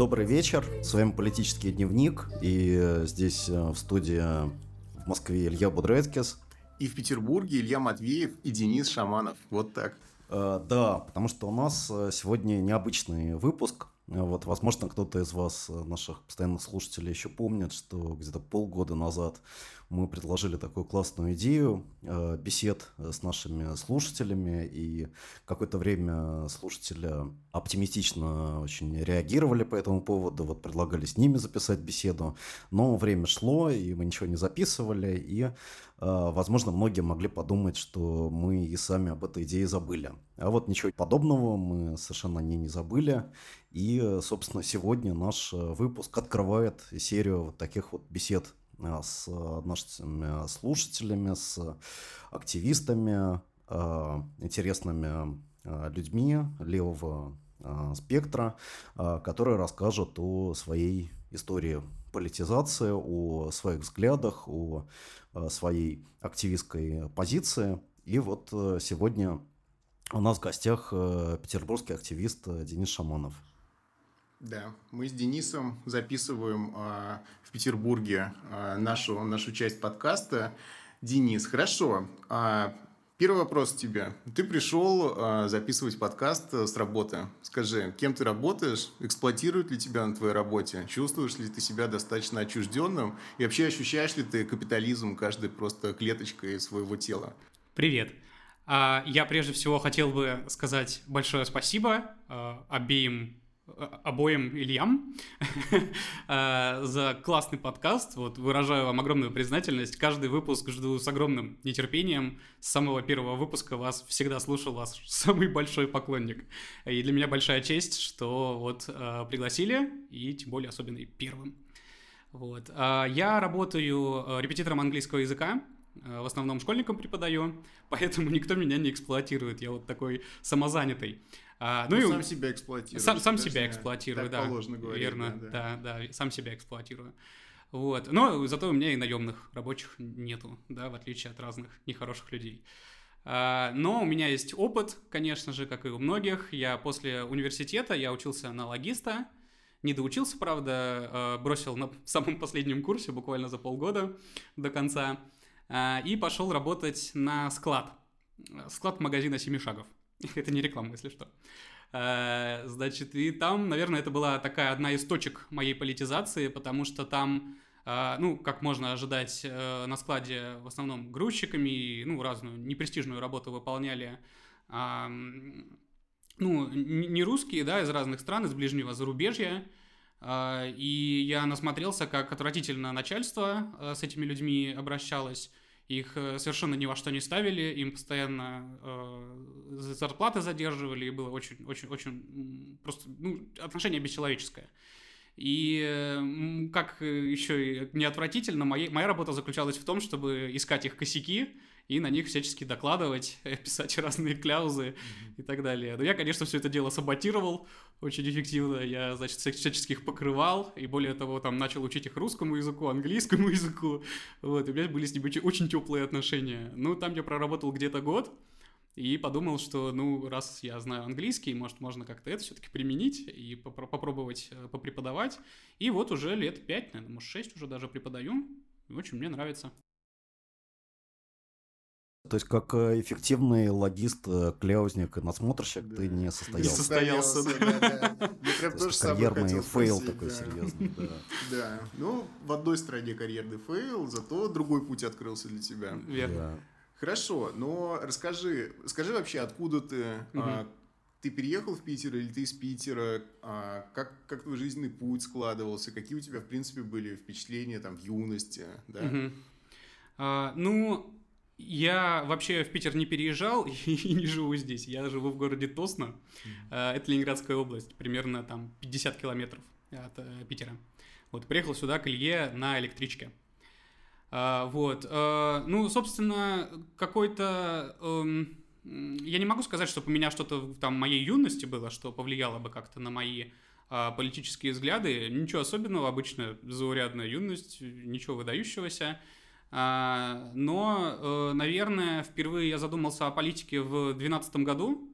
Добрый вечер, с вами «Политический дневник», и э, здесь э, в студии в Москве Илья Будрецкис. И в Петербурге Илья Матвеев и Денис Шаманов. Вот так. Э, да, потому что у нас сегодня необычный выпуск. Вот, возможно, кто-то из вас, наших постоянных слушателей, еще помнит, что где-то полгода назад мы предложили такую классную идею э, бесед с нашими слушателями, и какое-то время слушатели оптимистично очень реагировали по этому поводу, вот предлагали с ними записать беседу, но время шло, и мы ничего не записывали, и, э, возможно, многие могли подумать, что мы и сами об этой идее забыли. А вот ничего подобного мы совершенно не, не забыли, и, собственно, сегодня наш выпуск открывает серию вот таких вот бесед Э, с нашими слушателями, с активистами, э, интересными э, людьми левого спектра, которые расскажут о своей истории политизации, о своих взглядах, о своей активистской позиции. И вот сегодня у нас в гостях петербургский активист Денис Шаманов. Да, мы с Денисом записываем э, в Петербурге э, нашу, нашу часть подкаста. Денис, хорошо. Э, первый вопрос тебе. Ты пришел э, записывать подкаст с работы. Скажи, кем ты работаешь? Эксплуатируют ли тебя на твоей работе? Чувствуешь ли ты себя достаточно отчужденным? И вообще ощущаешь ли ты капитализм каждой просто клеточкой своего тела? Привет. Я прежде всего хотел бы сказать большое спасибо обеим обоим Ильям э, за классный подкаст. Вот выражаю вам огромную признательность. Каждый выпуск жду с огромным нетерпением. С самого первого выпуска вас всегда слушал вас самый большой поклонник. И для меня большая честь, что вот э, пригласили, и тем более особенно и первым. Вот. Э, я работаю репетитором английского языка в основном школьникам преподаю, поэтому никто меня не эксплуатирует. Я вот такой самозанятый. А, ну, ну и сам себя эксплуатирую. Сам, сам себя эксплуатирую, да. положено говорить. Верно, да, да, да, сам себя эксплуатирую. Вот. Но зато у меня и наемных рабочих нету, да, в отличие от разных нехороших людей. А, но у меня есть опыт, конечно же, как и у многих. Я после университета, я учился на логиста, не доучился, правда, а, бросил на самом последнем курсе, буквально за полгода до конца, и пошел работать на склад. Склад магазина Семи Шагов. Это не реклама, если что. Э, значит, и там, наверное, это была такая одна из точек моей политизации, потому что там, э, ну, как можно ожидать, э, на складе в основном грузчиками, ну, разную непрестижную работу выполняли, ну, не русские, да, из разных стран, из ближнего зарубежья, и я насмотрелся, как отвратительно начальство с этими людьми обращалось, их э, совершенно ни во что не ставили, им постоянно э, зарплаты задерживали, и было очень, очень, очень просто ну, отношение бесчеловеческое. И как еще и не отвратительно, моя, моя работа заключалась в том, чтобы искать их косяки, и на них всячески докладывать, писать разные кляузы mm-hmm. и так далее. Но я, конечно, все это дело саботировал очень эффективно. Я, значит, всячески их покрывал, и более того, там начал учить их русскому языку, английскому языку. Вот, и у меня были с ними очень теплые отношения. Ну, там я проработал где-то год, и подумал, что, ну, раз я знаю английский, может, можно как-то это все-таки применить и поп- попробовать э, попреподавать. И вот уже лет пять, наверное, может, шесть уже даже преподаю. Очень мне нравится. То есть, как э, эффективный логист, э, кляузник и надсмотрщик, да. ты не состоялся. Не состоялся, да. Я прям карьерный fail такой серьезный, да. Да, ну, в одной стране карьерный fail, зато другой путь открылся для тебя. Верно. Хорошо, но расскажи, скажи вообще, откуда ты, а, ты переехал в Питер или ты из Питера, а, как, как твой жизненный путь складывался, какие у тебя, в принципе, были впечатления там в юности, да? Угу. А, ну, я вообще в Питер не переезжал и не живу здесь. Я живу в городе Тосно. Mm-hmm. Это Ленинградская область, примерно там 50 километров от э, Питера. Вот, приехал сюда к Илье на электричке. А, вот. Ну, собственно, какой-то... Эм, я не могу сказать, что у меня что-то там в моей юности было, что повлияло бы как-то на мои политические взгляды. Ничего особенного, обычно заурядная юность, ничего выдающегося. Но, э, наверное, впервые я задумался о политике в 2012 году.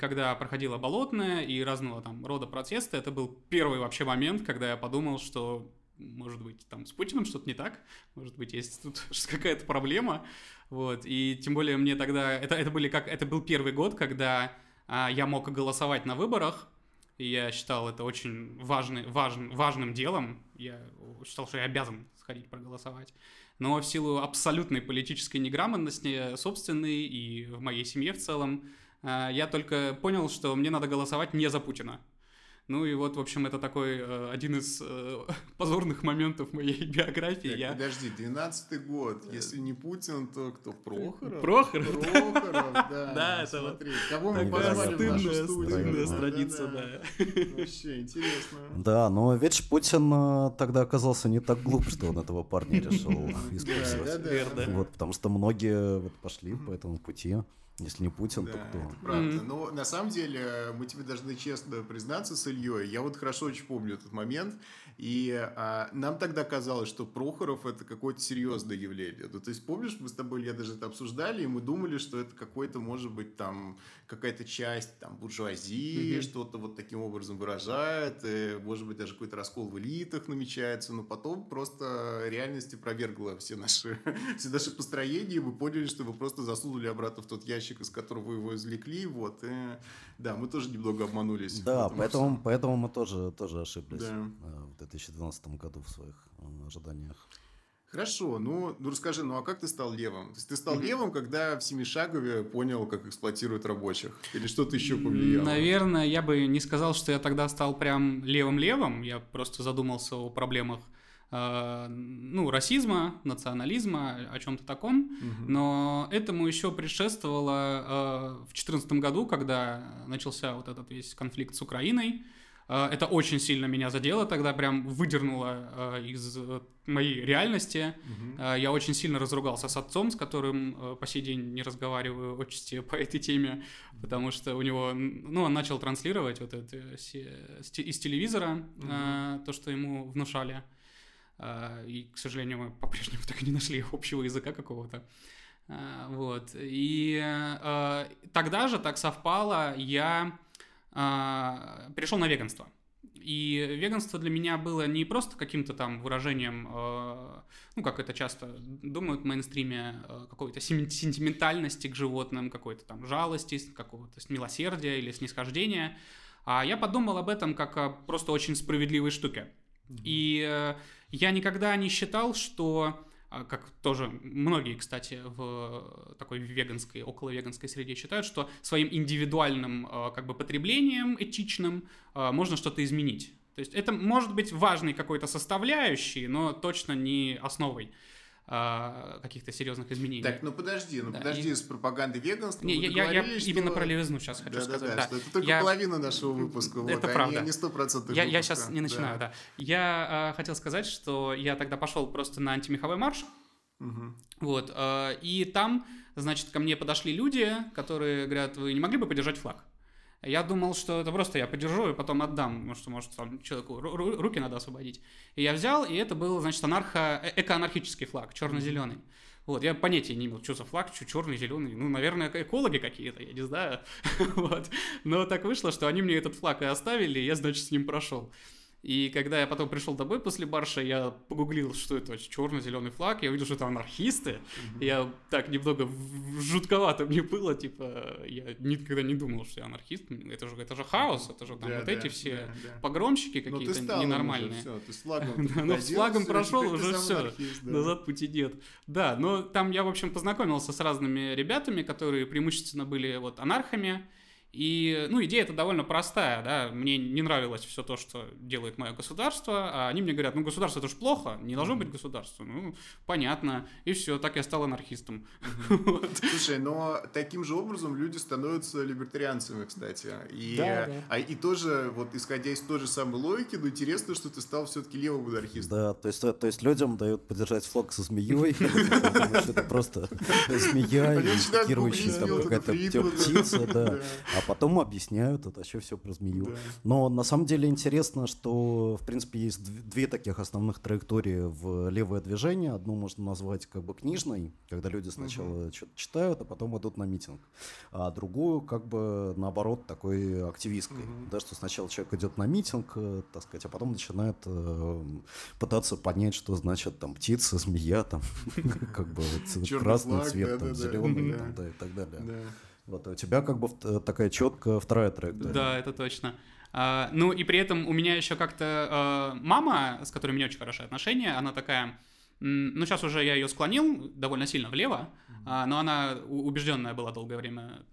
когда проходила болотная и разного там рода протесты, это был первый вообще момент, когда я подумал, что может быть, там с Путиным что-то не так, может быть, есть тут какая-то проблема, вот, и тем более мне тогда, это, это, были как, это был первый год, когда а, я мог голосовать на выборах, и я считал это очень важный, важным, важным делом, я считал, что я обязан сходить проголосовать, но в силу абсолютной политической неграмотности собственной и в моей семье в целом, а, я только понял, что мне надо голосовать не за Путина, ну и вот, в общем, это такой э, один из э, позорных моментов моей биографии. Так, я... Подожди, 12-й год. Если не Путин, то кто? Прохоров? Прохоров, Прохоров, да. Да, это смотри. Кого мы позвали в нашу студию? Страница, да. Вообще интересно. Да, но ведь Путин э, тогда оказался не так глуп, что он этого парня решил использовать. Да, Вот, потому что многие вот пошли по этому пути. Если не Путин, да, то кто? Это правда. Mm-hmm. Но на самом деле мы тебе должны честно признаться с Ильей. Я вот хорошо очень помню этот момент. И а, нам тогда казалось, что Прохоров это какое-то серьезное явление. Ну, то есть, помнишь, мы с тобой, я даже это обсуждали, и мы думали, что это какой-то, может быть, там, какая-то часть там буржуазии, mm-hmm. что-то вот таким образом выражает, и, может быть, даже какой-то раскол в элитах намечается, но потом просто реальность опровергла все наши, все наши построения, и мы поняли, что вы просто засунули обратно в тот ящик, из которого вы его извлекли, вот, и, да, мы тоже немного обманулись. Да, поэтому, поэтому мы тоже, тоже ошиблись. Да. Вот 2012 году в своих э, ожиданиях. Хорошо, ну, ну расскажи, ну а как ты стал левым? То есть ты стал левым, когда в Семишагове понял, как эксплуатируют рабочих? Или что-то еще повлияло? Наверное, я бы не сказал, что я тогда стал прям левым-левым. Я просто задумался о проблемах э, ну, расизма, национализма, о чем-то таком. Угу. Но этому еще предшествовало э, в 2014 году, когда начался вот этот весь конфликт с Украиной. Э, это очень сильно меня задело, тогда прям выдернуло э, из э, моей реальности. Угу. Я очень сильно разругался с отцом, с которым по сей день не разговариваю отчасти по этой теме, потому что у него, ну, он начал транслировать вот это из телевизора угу. то, что ему внушали. И, к сожалению, мы по-прежнему так и не нашли общего языка какого-то. Вот. И тогда же так совпало, я перешел на веганство. И веганство для меня было не просто каким-то там выражением, э, ну, как это часто думают в мейнстриме, э, какой-то сентиментальности к животным, какой-то там жалости, какого-то милосердия или снисхождения. А я подумал об этом как о просто очень справедливой штуке. Mm-hmm. И э, я никогда не считал, что а, как тоже многие, кстати, в такой веганской, около веганской среде считают, что своим индивидуальным а, как бы потреблением этичным а, можно что-то изменить. То есть это может быть важной какой-то составляющей, но точно не основой каких-то серьезных изменений. Так, ну подожди, ну да, подожди, и... с пропагандой веганства не, я, я, что... именно про левизну сейчас хочу да, сказать. Да, да, да. Это только я... половина нашего выпуска, вот, это правда. не сто процентов я, я сейчас не начинаю, да. да. Я э, хотел сказать, что я тогда пошел просто на антимеховой марш, угу. вот, э, и там, значит, ко мне подошли люди, которые говорят, вы не могли бы подержать флаг? Я думал, что это просто я подержу и потом отдам, потому что, может, там человеку руки надо освободить. И я взял, и это был, значит, анархо, э, эко-анархический флаг, черно-зеленый. Вот, я понятия не имел, что за флаг, что черный, зеленый. Ну, наверное, экологи какие-то, я не знаю. вот. Но так вышло, что они мне этот флаг и оставили, и я, значит, с ним прошел. И когда я потом пришел домой после барша, я погуглил, что это черно-зеленый флаг, я увидел, что это анархисты. Mm-hmm. Я так немного жутковато мне было, типа, я никогда не думал, что я анархист. Это же, это же хаос, это же там да, вот да, эти все да, да. погромщики какие-то ненормальные. Уже, все, ты с флагом Ну, с флагом прошел, уже все, назад пути нет. Да, но там я, в общем, познакомился с разными ребятами, которые преимущественно были вот анархами, и, ну, идея это довольно простая, да, мне не нравилось все то, что делает мое государство, а они мне говорят, ну, государство это же плохо, не должно быть государство, ну, понятно, и все, так я стал анархистом. Слушай, но таким же образом люди становятся либертарианцами, кстати, и, да, да. А, и тоже, вот, исходя из той же самой логики, но интересно, что ты стал все-таки левым анархистом. Да, то есть, то, есть людям дают подержать флаг со змеей, это просто змея, идентифицирующая какая-то птица, да, а потом объясняют, это вообще все про змею. Да. Но на самом деле интересно, что, в принципе, есть две таких основных траектории в левое движение. Одну можно назвать как бы книжной, когда люди сначала угу. что-то читают, а потом идут на митинг. А другую, как бы, наоборот, такой активистской. Угу. Да, что сначала человек идет на митинг, э, так сказать, а потом начинает э, пытаться понять, что значит там птица, змея, там, как бы красный цвет, зеленый, и так далее. Вот, а у тебя как бы такая четкая вторая траектория. Да, это точно. А, ну и при этом у меня еще как-то а, мама, с которой у меня очень хорошие отношения, она такая, ну сейчас уже я ее склонил довольно сильно влево, а, но она убежденная была долгое время,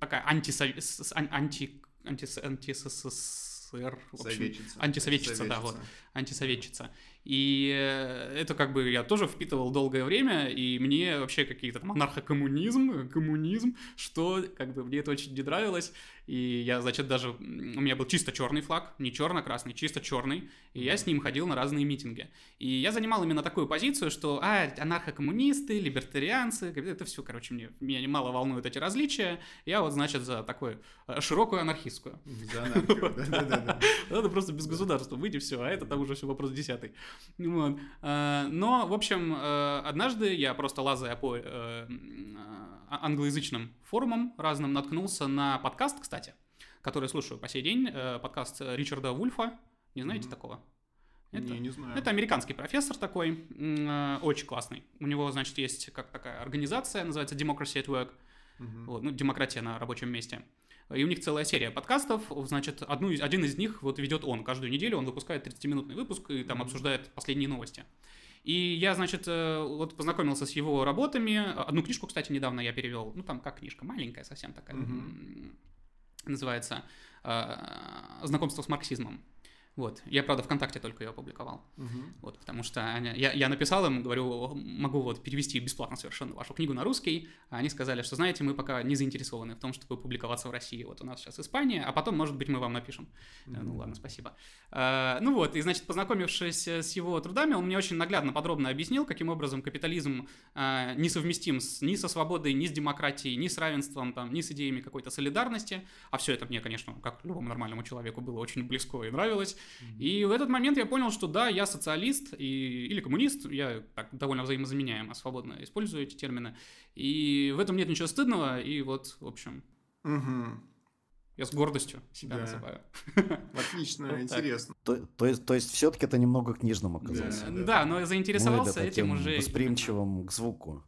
такая антисов... анти... анти... антисССР, антисоветчица, антисоветчица, да, вот, антисоветчица. И э, это как бы я тоже впитывал долгое время, и мне вообще какие-то там анархокоммунизм, коммунизм, что как бы мне это очень не нравилось. И я, значит, даже... У меня был чисто черный флаг, не черно-красный, чисто черный. И я с ним ходил на разные митинги. И я занимал именно такую позицию, что, а, анархокоммунисты, либертарианцы, это все, короче, мне, меня мало волнуют эти различия. Я вот, значит, за такую э, широкую анархистскую. За анархию, да-да-да. Надо просто без государства выйти, все, а это там уже все вопрос десятый. Э, но, в общем, э, однажды я просто лазая по англоязычным форумам разным наткнулся на подкаст, кстати, который слушаю по сей день, э, подкаст Ричарда Вульфа. Не знаете mm-hmm. такого? Это, не, не знаю. Это американский профессор такой, э, очень классный. У него, значит, есть как такая организация, называется Democracy at Work. Mm-hmm. Вот, ну, демократия на рабочем месте. И у них целая серия подкастов, значит, одну, один из них вот ведет он. Каждую неделю он выпускает 30-минутный выпуск и там mm-hmm. обсуждает последние новости. И я, значит, э, вот познакомился с его работами. Одну книжку, кстати, недавно я перевел. Ну, там как книжка, маленькая совсем такая. Mm-hmm. Называется э, «Знакомство с марксизмом». Вот. Я, правда, ВКонтакте только ее опубликовал. Угу. Вот, потому что я, я написал им, говорю, могу вот перевести бесплатно совершенно вашу книгу на русский. А они сказали, что, знаете, мы пока не заинтересованы в том, чтобы публиковаться в России. Вот у нас сейчас Испания, а потом, может быть, мы вам напишем. Угу. Ну ладно, спасибо. А, ну вот, и, значит, познакомившись с его трудами, он мне очень наглядно, подробно объяснил, каким образом капитализм а, несовместим с, ни со свободой, ни с демократией, ни с равенством, там, ни с идеями какой-то солидарности. А все это мне, конечно, как любому нормальному человеку было очень близко и нравилось. И в этот момент я понял, что да, я социалист и, или коммунист, я так довольно взаимозаменяемо, свободно использую эти термины. И в этом нет ничего стыдного, и вот, в общем... Угу. Я с гордостью себя да. называю. Отлично, вот интересно. То, то есть, то есть все-таки это немного книжным оказался. Да, да. да но заинтересовался ну, этим уже. Восприимчивым к звуку.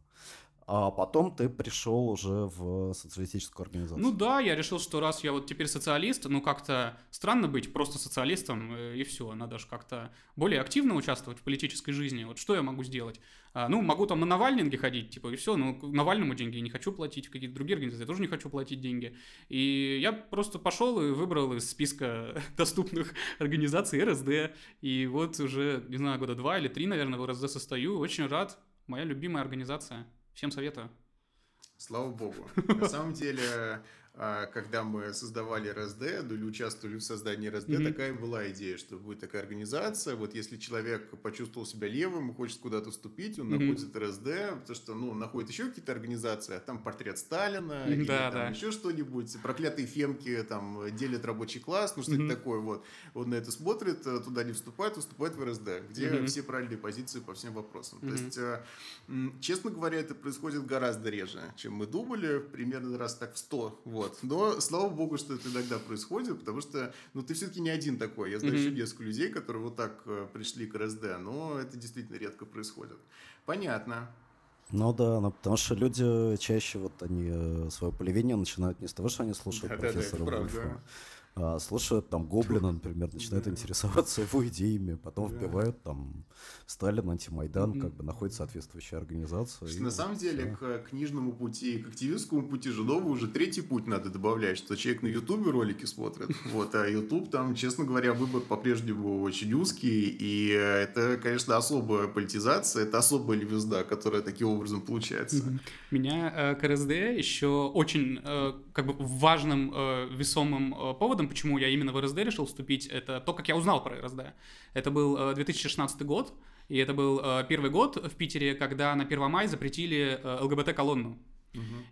А потом ты пришел уже в социалистическую организацию. Ну да, я решил, что раз я вот теперь социалист, ну как-то странно быть просто социалистом, э, и все. Надо же как-то более активно участвовать в политической жизни. Вот что я могу сделать? А, ну, могу там на Навальнинге ходить, типа, и все, ну, Навальному деньги не хочу платить, в какие-то другие организации я тоже не хочу платить деньги. И я просто пошел и выбрал из списка доступных организаций РСД. И вот уже, не знаю, года два или три, наверное, в РСД состою. Очень рад. Моя любимая организация. Всем советую. Слава богу. На самом деле, когда мы создавали РСД, или участвовали в создании РСД, mm-hmm. такая была идея, что будет такая организация. Вот если человек почувствовал себя левым и хочет куда-то вступить, он mm-hmm. находит РСД, потому что, ну, находит еще какие-то организации, а там портрет Сталина, mm-hmm. или да, там да. еще что-нибудь, проклятые фемки там делят рабочий класс, ну, что-то mm-hmm. такое вот. Он на это смотрит, э, туда не вступает, вступает в РСД, где mm-hmm. все правильные позиции по всем вопросам. Mm-hmm. То есть, э, честно говоря, это происходит гораздо реже, чем мы думали, примерно раз так в 100, вот. Вот. Но слава богу, что это иногда происходит, потому что ну, ты все-таки не один такой. Я знаю mm-hmm. еще несколько людей, которые вот так э, пришли к РСД, но это действительно редко происходит. Понятно. Ну да, ну, потому что люди чаще вот они э, свое полевение начинают не с того, что они слушают да, профессора да, да, Вульфа, а, слушают там Гоблина, например, начинают интересоваться его идеями, потом вбивают там Сталин, антимайдан, как бы находит соответствующая организация. Что, на самом деле к книжному пути, к активистскому пути новый уже третий путь надо добавлять, что человек на Ютубе ролики смотрит, вот, а Ютуб там, честно говоря, выбор по-прежнему очень узкий, и это, конечно, особая политизация, это особая левизда, которая таким образом получается. Меня э, к РСД еще очень э, как бы важным э, весомым поводом поводом, почему я именно в РСД решил вступить, это то, как я узнал про РСД. Это был 2016 э, год, и это был э, первый год в Питере, когда на 1 мая запретили э, ЛГБТ-колонну.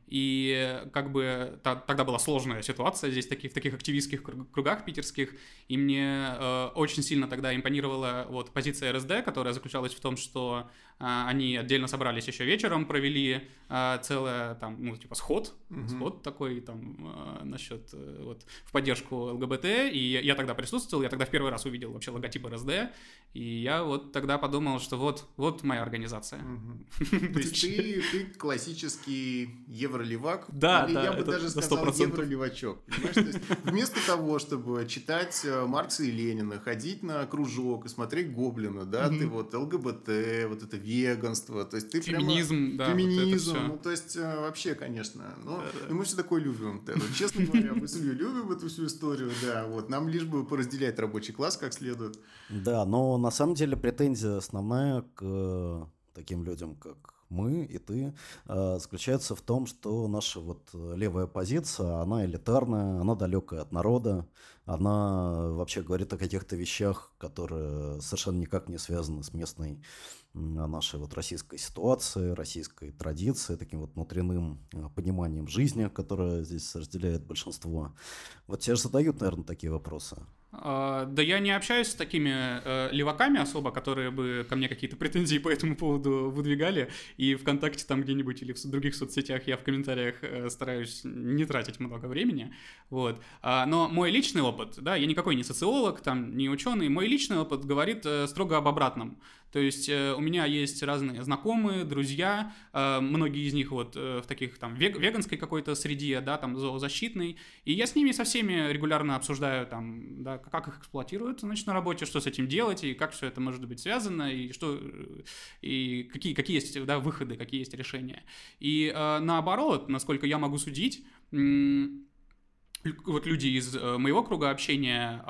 И как бы та, тогда была сложная ситуация здесь таки, в таких активистских кругах питерских, и мне э, очень сильно тогда импонировала вот позиция РСД, которая заключалась в том, что они отдельно собрались еще вечером, провели а, целое там, ну, типа сход, mm-hmm. сход такой там а, насчет э, вот в поддержку ЛГБТ, и я тогда присутствовал, я тогда в первый раз увидел вообще логотип РСД, и я вот тогда подумал, что вот, вот моя организация. То есть ты, ты классический евролевак, да, или да, я бы даже сказал евролевачок. вместо того, чтобы читать э, Маркса и Ленина, ходить на кружок и смотреть Гоблина, да, ты вот ЛГБТ, вот это веганство, то есть ты Феминизм, прямо... да. Феминизм, вот ну то есть э, вообще, конечно. Но, да, да. мы все такое любим. Вот, честно говоря, мы с любим эту всю историю, да. Вот, нам лишь бы поразделять рабочий класс как следует. Да, но на самом деле претензия основная к э, таким людям, как мы и ты, э, заключается в том, что наша вот левая позиция, она элитарная, она далекая от народа, она вообще говорит о каких-то вещах, которые совершенно никак не связаны с местной нашей вот российской ситуации, российской традиции, таким вот внутренним э, пониманием жизни, которое здесь разделяет большинство. Вот тебе же задают, наверное, такие вопросы. А, да я не общаюсь с такими э, леваками особо, которые бы ко мне какие-то претензии по этому поводу выдвигали. И ВКонтакте там где-нибудь или в других соцсетях я в комментариях э, стараюсь не тратить много времени. Вот. А, но мой личный опыт, да, я никакой не социолог, там, не ученый, мой личный опыт говорит э, строго об обратном. То есть э, у меня есть разные знакомые, друзья, э, многие из них вот э, в таких там вег веганской какой-то среде, да, там зоозащитной, и я с ними со всеми регулярно обсуждаю там, да, как их эксплуатируют, значит, на работе, что с этим делать, и как все это может быть связано, и что, и какие, какие есть, да, выходы, какие есть решения. И наоборот, насколько я могу судить, вот люди из моего круга общения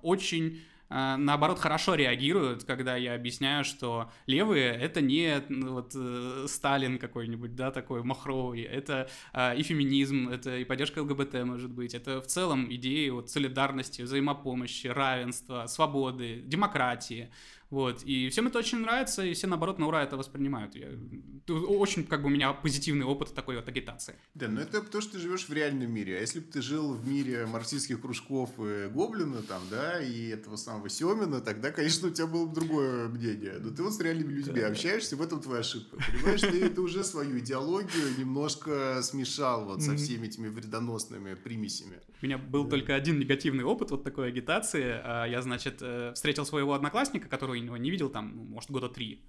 очень а, наоборот, хорошо реагируют, когда я объясняю, что левые — это не ну, вот э, Сталин какой-нибудь, да, такой махровый, это э, и феминизм, это и поддержка ЛГБТ, может быть, это в целом идеи вот солидарности, взаимопомощи, равенства, свободы, демократии. Вот, и всем это очень нравится, и все, наоборот, на ура это воспринимают. Я, очень, как бы, у меня позитивный опыт такой вот агитации. Да, но это потому, что ты живешь в реальном мире. А если бы ты жил в мире марксистских кружков и Гоблина, там, да, и этого самого Семина, тогда, конечно, у тебя было бы другое мнение. Но ты вот с реальными людьми да. общаешься, в этом твоя ошибка. Понимаешь, ты, ты уже свою идеологию немножко смешал вот со всеми этими вредоносными примесями. У меня был только один негативный опыт вот такой агитации. А, я, значит, э, встретил своего одноклассника, которого его не видел там, может, года три.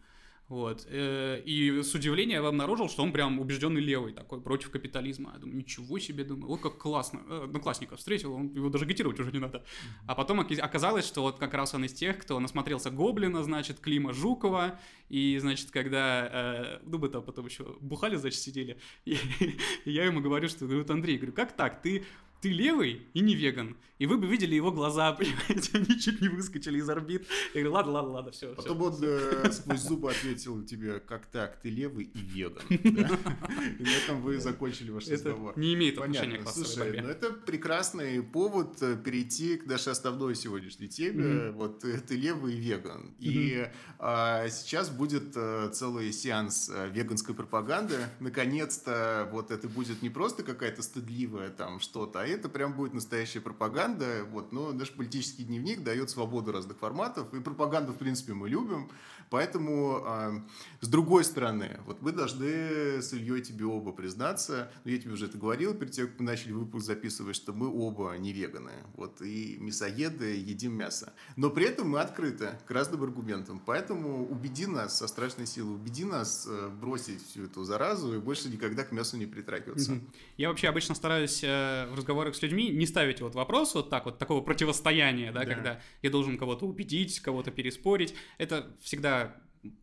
Вот. Э, и с удивлением я обнаружил, что он прям убежденный левый такой, против капитализма. Я думаю, ничего себе, думаю, вот как классно. Э, одноклассника встретил, он, его даже агитировать уже не надо. А потом оказалось, что вот как раз он из тех, кто насмотрелся Гоблина, значит, Клима Жукова, и, значит, когда, э, ну, мы там потом еще бухали, значит, сидели, и, и я ему говорю, что, говорю, Андрей, говорю, как так, ты ты левый и не веган. И вы бы видели его глаза, понимаете, они чуть не выскочили из орбит. Я говорю, ладно, ладно, ладно, все. Потом все, он все. Э, сквозь зубы ответил тебе, как так, ты левый и веган. И на этом вы закончили ваш разговор. не имеет отношения к классовой Слушай, ну это прекрасный повод э, перейти к нашей основной сегодняшней теме. Вот э, ты левый и веган. И а, сейчас будет целый сеанс веганской пропаганды. Наконец-то вот это будет не просто какая-то стыдливая там что-то, а это прям будет настоящая пропаганда. Вот, но наш политический дневник дает свободу разных форматов, и пропаганду, в принципе, мы любим. Поэтому, э, с другой стороны, вот мы должны с Ильей тебе оба признаться, ну, я тебе уже это говорил перед тем, как мы начали выпуск записывать, что мы оба не веганы, вот, и мясоеды, едим мясо. Но при этом мы открыты к разным аргументам, поэтому убеди нас со страшной силой, убеди нас э, бросить всю эту заразу и больше никогда к мясу не притрагиваться. Я вообще обычно стараюсь э, в разговорах с людьми не ставить вот вопрос вот так вот, такого противостояния, да, да. когда я должен кого-то убедить, кого-то переспорить. Это всегда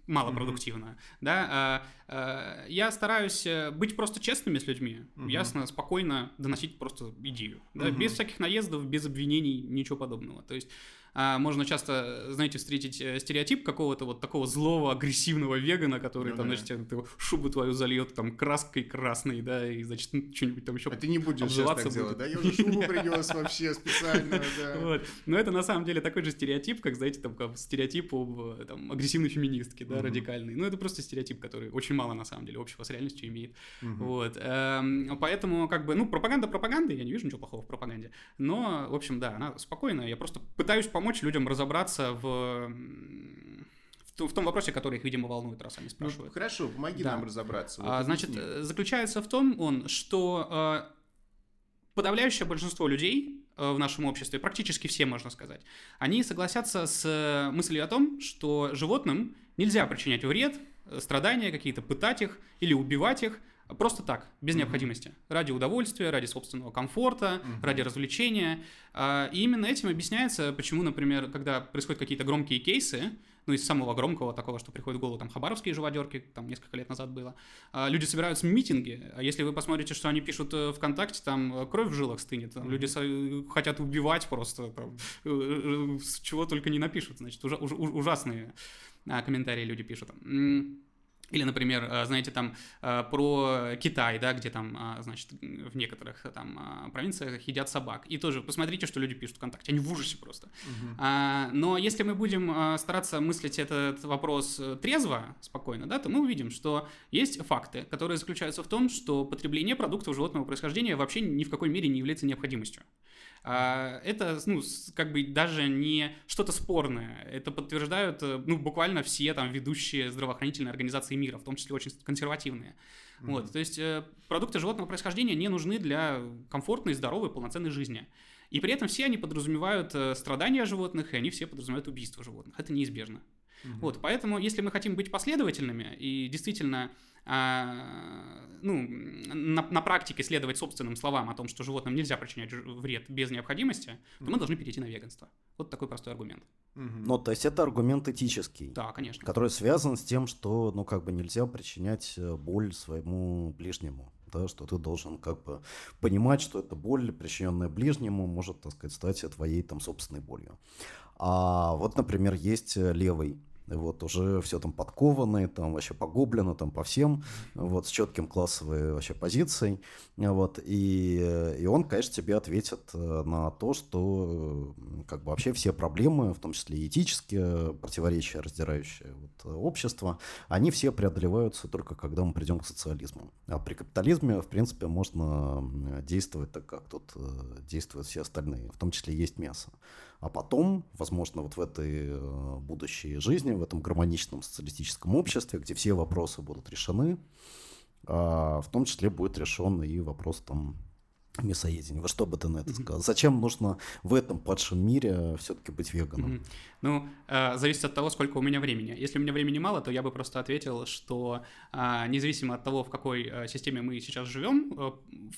малопродуктивно, mm-hmm. да, а, а, я стараюсь э, быть просто честными с людьми, mm-hmm. ясно, спокойно доносить просто идею, да, mm-hmm. без всяких наездов, без обвинений, ничего подобного, то есть а, можно часто, знаете, встретить э, стереотип какого-то вот такого злого, агрессивного вегана, который ну, там, да. значит, шубу твою зальет там краской красной, да, и, значит, что-нибудь там еще А ты не будешь сейчас так делать, да? Я уже шубу принес вообще специально, да. Вот. Но это на самом деле такой же стереотип, как, знаете, там, как стереотип об там, агрессивной феминистке, да, радикальной. Ну, это просто стереотип, который очень мало, на самом деле, общего с реальностью имеет. Вот. Эм, поэтому, как бы, ну, пропаганда пропаганды, я не вижу ничего плохого в пропаганде. Но, в общем, да, она спокойная. Я просто пытаюсь помочь людям разобраться в в том вопросе, который их, видимо, волнует, раз они ну, спрашивают. Ну, хорошо, помоги да. нам разобраться. Вот а, значит, заключается в том он, что э, подавляющее большинство людей э, в нашем обществе, практически все, можно сказать, они согласятся с э, мыслью о том, что животным нельзя причинять вред, э, страдания какие-то, пытать их или убивать их, Просто так, без mm-hmm. необходимости. Ради удовольствия, ради собственного комфорта, mm-hmm. ради развлечения. А, и именно этим объясняется, почему, например, когда происходят какие-то громкие кейсы, ну, из самого громкого такого, что приходит в голову, там, хабаровские живодерки, там, несколько лет назад было, а, люди собираются в митинги, а если вы посмотрите, что они пишут э, ВКонтакте, там, э, кровь в жилах стынет, там, люди со- хотят убивать просто, там, э, чего только не напишут, значит, ужа- уж- ужасные а, комментарии люди пишут. Или, например, э, знаете, там э, про Китай, да, где там, э, значит, в некоторых там провинциях едят собак. И тоже посмотрите, что люди пишут ВКонтакте. Они в ужасе просто. Угу. Но если мы будем стараться мыслить этот вопрос трезво, спокойно, да, то мы увидим, что есть факты, которые заключаются в том, что потребление продуктов животного происхождения вообще ни в какой мере не является необходимостью. А, это, ну, как бы даже не что-то спорное. Это подтверждают, э, ну, буквально все там ведущие здравоохранительные организации мира, в том числе очень консервативные. Mm-hmm. Вот, то есть э, продукты животного происхождения не нужны для комфортной, здоровой, полноценной жизни. И при этом все они подразумевают э, страдания животных, и они все подразумевают убийство животных. Это неизбежно. Mm-hmm. Вот, поэтому, если мы хотим быть последовательными и действительно ну, на, на практике следовать собственным словам о том, что животным нельзя причинять вред без необходимости, то мы должны перейти на веганство. Вот такой простой аргумент. Ну, то есть это аргумент этический. Да, конечно. Который связан с тем, что, ну, как бы нельзя причинять э, боль своему ближнему. Да, что ты должен как бы понимать, что эта боль, причиненная ближнему, может, так сказать, стать твоей там собственной болью. А вот, например, есть э, левый вот уже все там подкованные, там вообще погублено, там по всем, вот с четким классовой вообще позицией, вот и, и он, конечно, тебе ответит э, на то, что э, как бы вообще все проблемы, в том числе этические противоречия, раздирающие вот, общество, они все преодолеваются только когда мы придем к социализму. А при капитализме, в принципе, можно действовать так, как тут э, действуют все остальные, в том числе есть мясо. А потом, возможно, вот в этой э, будущей жизни, в этом гармоничном социалистическом обществе, где все вопросы будут решены, а, в том числе будет решен и вопрос там мясоедения. Во что бы ты на это сказал? Зачем нужно в этом падшем мире все-таки быть веганом? Ну, э, зависит от того, сколько у меня времени. Если у меня времени мало, то я бы просто ответил, что э, независимо от того, в какой э, системе мы сейчас живем, э,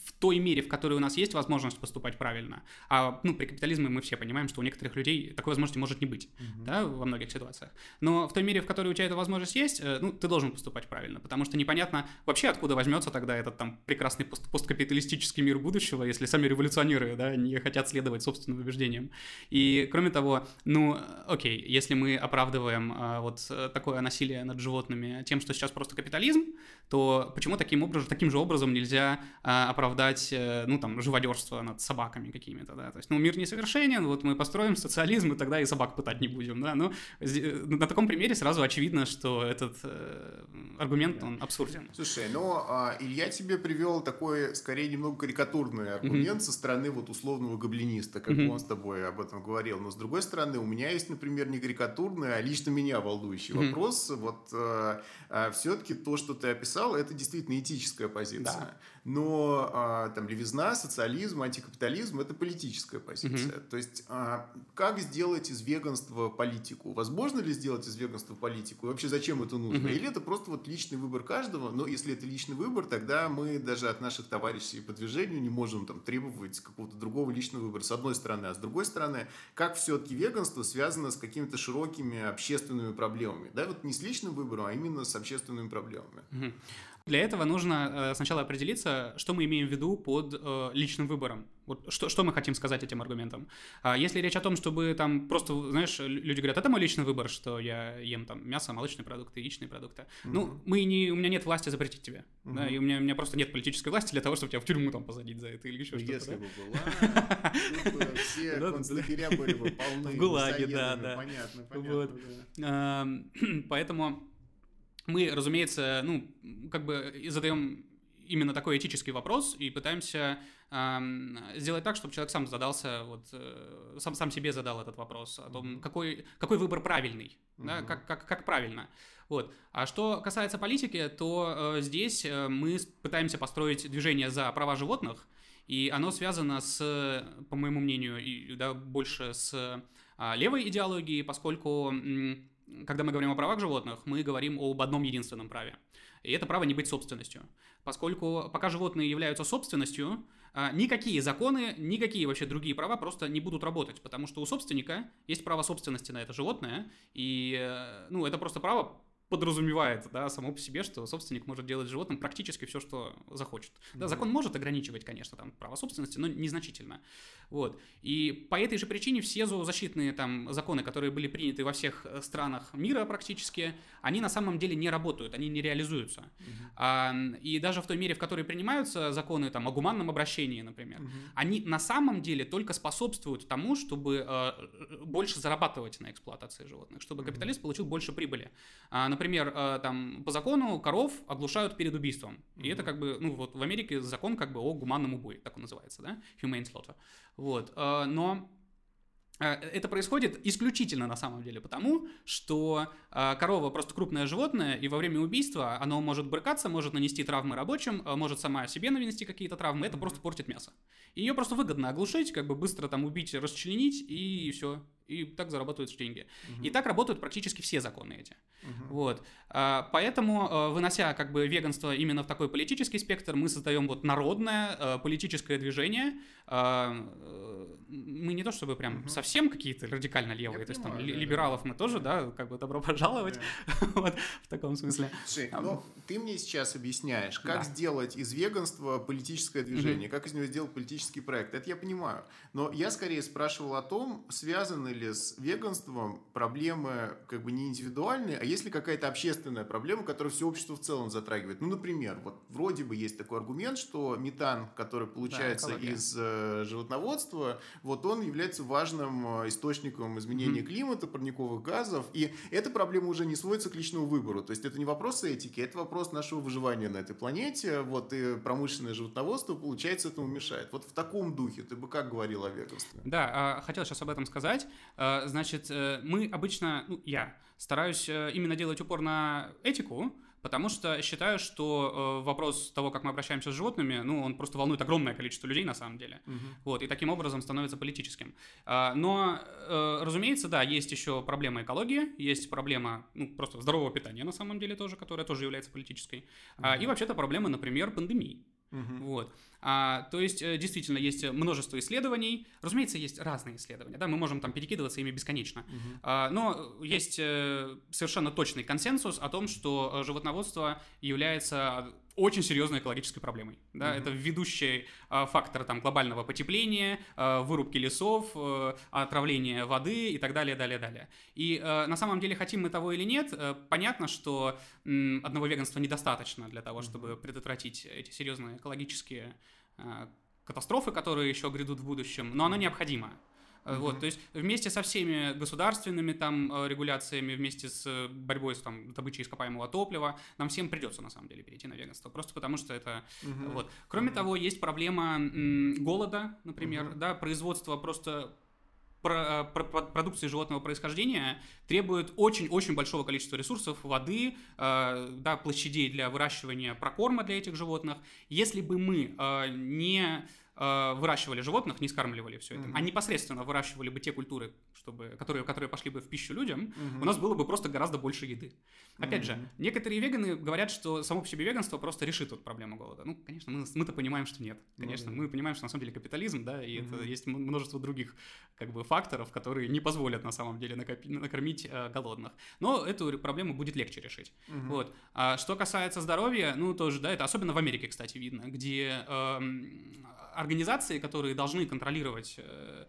в той мере, в которой у нас есть возможность поступать правильно, а ну, при капитализме мы все понимаем, что у некоторых людей такой возможности может не быть, mm-hmm. да, во многих ситуациях. Но в той мере, в которой у тебя эта возможность есть, э, ну, ты должен поступать правильно, потому что непонятно вообще, откуда возьмется тогда этот там прекрасный пост посткапиталистический мир будущего, если сами революционеры, да, не хотят следовать собственным убеждениям. И, кроме того, ну, окей, если мы оправдываем а, вот э, такое насилие над животными тем, что сейчас просто капитализм, то почему таким образом, таким же образом нельзя а, оправдать, а, ну, там, живодерство над собаками какими-то, да, то есть, ну, мир несовершенен, вот мы построим социализм, и тогда и собак пытать не будем, да, ну, на таком примере сразу очевидно, что этот э, аргумент, он абсурден. Слушай, ну, а, Илья тебе привел такой, скорее, немного карикатурный аргумент mm-hmm. со стороны вот условного гоблиниста, как mm-hmm. он с тобой об этом говорил, но с другой стороны, у меня есть, например, например, не карикатурный, а лично меня волнующий mm-hmm. вопрос. Вот э, э, все-таки то, что ты описал, это действительно этическая позиция. Да. Но э, там левизна, социализм, антикапитализм – это политическая позиция. Mm-hmm. То есть э, как сделать из веганства политику? Возможно ли сделать из веганства политику? И вообще зачем это нужно? Mm-hmm. Или это просто вот личный выбор каждого? Но если это личный выбор, тогда мы даже от наших товарищей по движению не можем там требовать какого-то другого личного выбора, с одной стороны. А с другой стороны, как все-таки веганство связано с какими-то широкими общественными проблемами. Да, вот не с личным выбором, а именно с общественными проблемами. Для этого нужно э, сначала определиться, что мы имеем в виду под э, личным выбором. Вот что, что мы хотим сказать этим аргументом. А если речь о том, чтобы там просто, знаешь, люди говорят, это мой личный выбор, что я ем там мясо, молочные продукты, яичные продукты. Mm-hmm. Ну, мы не, у меня нет власти запретить тебе. Mm-hmm. Да, и у меня, у меня просто нет политической власти для того, чтобы тебя в тюрьму там посадить за это или еще что-то. Если бы была, все концлагеря были бы полны. В ГУЛАГе, да, да. Понятно, понятно. Поэтому мы, разумеется, ну, как бы задаем именно такой этический вопрос и пытаемся сделать так, чтобы человек сам задался, вот, э, сам, сам себе задал этот вопрос о том, какой, какой выбор правильный, uh-huh. да, как, как, как правильно. Вот. А что касается политики, то э, здесь э, мы пытаемся построить движение за права животных, и оно связано с, по моему мнению, и, да, больше с а, левой идеологией, поскольку когда мы говорим о правах животных, мы говорим об одном единственном праве. И это право не быть собственностью. Поскольку пока животные являются собственностью, а, никакие законы, никакие вообще другие права просто не будут работать, потому что у собственника есть право собственности на это животное, и э, ну, это просто право подразумевает, да, само по себе, что собственник может делать животным практически все, что захочет. Mm-hmm. Да, закон может ограничивать, конечно, там, право собственности, но незначительно. Вот. И по этой же причине все зоозащитные там законы, которые были приняты во всех э, странах мира практически, они на самом деле не работают, они не реализуются. Mm-hmm. А, и даже в той мере, в которой принимаются законы там, о гуманном обращении, например, mm-hmm. они на самом деле только способствуют тому, чтобы э, больше зарабатывать на эксплуатации животных, чтобы mm-hmm. капиталист получил больше прибыли. А, например, э, там по закону коров оглушают перед убийством. Mm-hmm. И это как бы, ну вот в Америке закон как бы о гуманном убое, так он называется, да, humane slaughter. Вот, э, но э, это происходит исключительно на самом деле потому, что э, корова просто крупное животное, и во время убийства оно может брыкаться, может нанести травмы рабочим, э, может сама себе нанести какие-то травмы, это просто портит мясо. Ее просто выгодно оглушить, как бы быстро там убить, расчленить, и все, и так зарабатываются деньги. Угу. И так работают практически все законы эти. Угу. Вот. А, поэтому, э, вынося как бы веганство именно в такой политический спектр, мы создаем вот народное э, политическое движение. А, э, мы не то чтобы прям угу. совсем какие-то радикально левые, Я то есть там да, либералов да, мы тоже, да, как бы добро пожаловать, да. вот, в таком смысле. Слушай, ну, ты мне сейчас объясняешь, как да. сделать из веганства политическое движение, угу. как из него сделать политический проект. Это я понимаю. Но я скорее спрашивал о том, связаны ли с веганством проблемы как бы не индивидуальные, а есть ли какая-то общественная проблема, которая все общество в целом затрагивает. Ну, например, вот вроде бы есть такой аргумент, что метан, который получается да, из э, животноводства, вот он является важным э, источником изменения mm-hmm. климата, парниковых газов, и эта проблема уже не сводится к личному выбору. То есть это не вопрос этики, это вопрос нашего выживания на этой планете, вот и промышленное животноводство, получается, этому мешает. Вот в таком духе ты бы как говорил о веганстве? Да, а, хотел сейчас об этом сказать. А, значит, э, мы обычно, ну, я стараюсь э, именно делать упор на этику, потому что считаю, что э, вопрос того, как мы обращаемся с животными, ну, он просто волнует огромное количество людей на самом деле. Угу. Вот, и таким образом становится политическим. Но, разумеется, да, есть еще проблема экологии, есть проблема, ну, просто здорового питания на самом деле тоже, которая тоже является политической. Угу. И вообще-то проблема, например, пандемии. Угу. Вот. А, то есть, э, действительно, есть множество исследований. Разумеется, есть разные исследования, да, мы можем там перекидываться ими бесконечно. Угу. А, но есть э, совершенно точный консенсус о том, что э, животноводство является очень серьезной экологической проблемой. Да? Mm-hmm. Это ведущий э, фактор там, глобального потепления, э, вырубки лесов, э, отравления воды и так далее, далее, далее. И э, на самом деле, хотим мы того или нет, э, понятно, что э, одного веганства недостаточно для того, чтобы предотвратить эти серьезные экологические э, катастрофы, которые еще грядут в будущем, но оно необходимо. Mm-hmm. Вот, то есть вместе со всеми государственными там э, регуляциями, вместе с э, борьбой с там, добычей ископаемого топлива, нам всем придется на самом деле перейти на веганство, просто потому что это... Mm-hmm. Вот. Кроме mm-hmm. того, есть проблема м, голода, например, mm-hmm. да, производство просто продукции животного происхождения требует очень-очень большого количества ресурсов, воды, э, да, площадей для выращивания прокорма для этих животных. Если бы мы э, не э, выращивали животных, не скармливали все это, mm-hmm. а непосредственно выращивали бы те культуры, чтобы, которые, которые пошли бы в пищу людям, mm-hmm. у нас было бы просто гораздо больше еды. Опять mm-hmm. же, некоторые веганы говорят, что само по себе веганство просто решит эту проблему голода. Ну, конечно, мы, мы-то понимаем, что нет. Конечно, mm-hmm. мы понимаем, что на самом деле капитализм, да, и mm-hmm. это есть множество других как бы факторов, которые не позволят на самом деле накопи- накормить э, голодных. Но эту проблему будет легче решить. Mm-hmm. Вот. А что касается здоровья, ну тоже, да, это особенно в Америке, кстати, видно, где э, организации, которые должны контролировать э,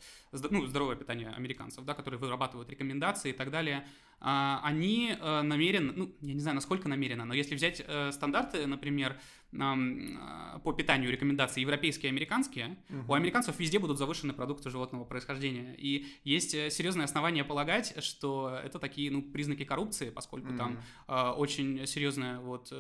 ну, здоровое питание американцев, да, которые вырабатывают рекомендации и так далее, а, они э, намерены, ну, я не знаю, насколько намеренно, но если взять э, стандарты, например, по питанию рекомендации европейские и американские, угу. у американцев везде будут завышены продукты животного происхождения. И есть серьезное основание полагать, что это такие, ну, признаки коррупции, поскольку угу. там очень серьезный вот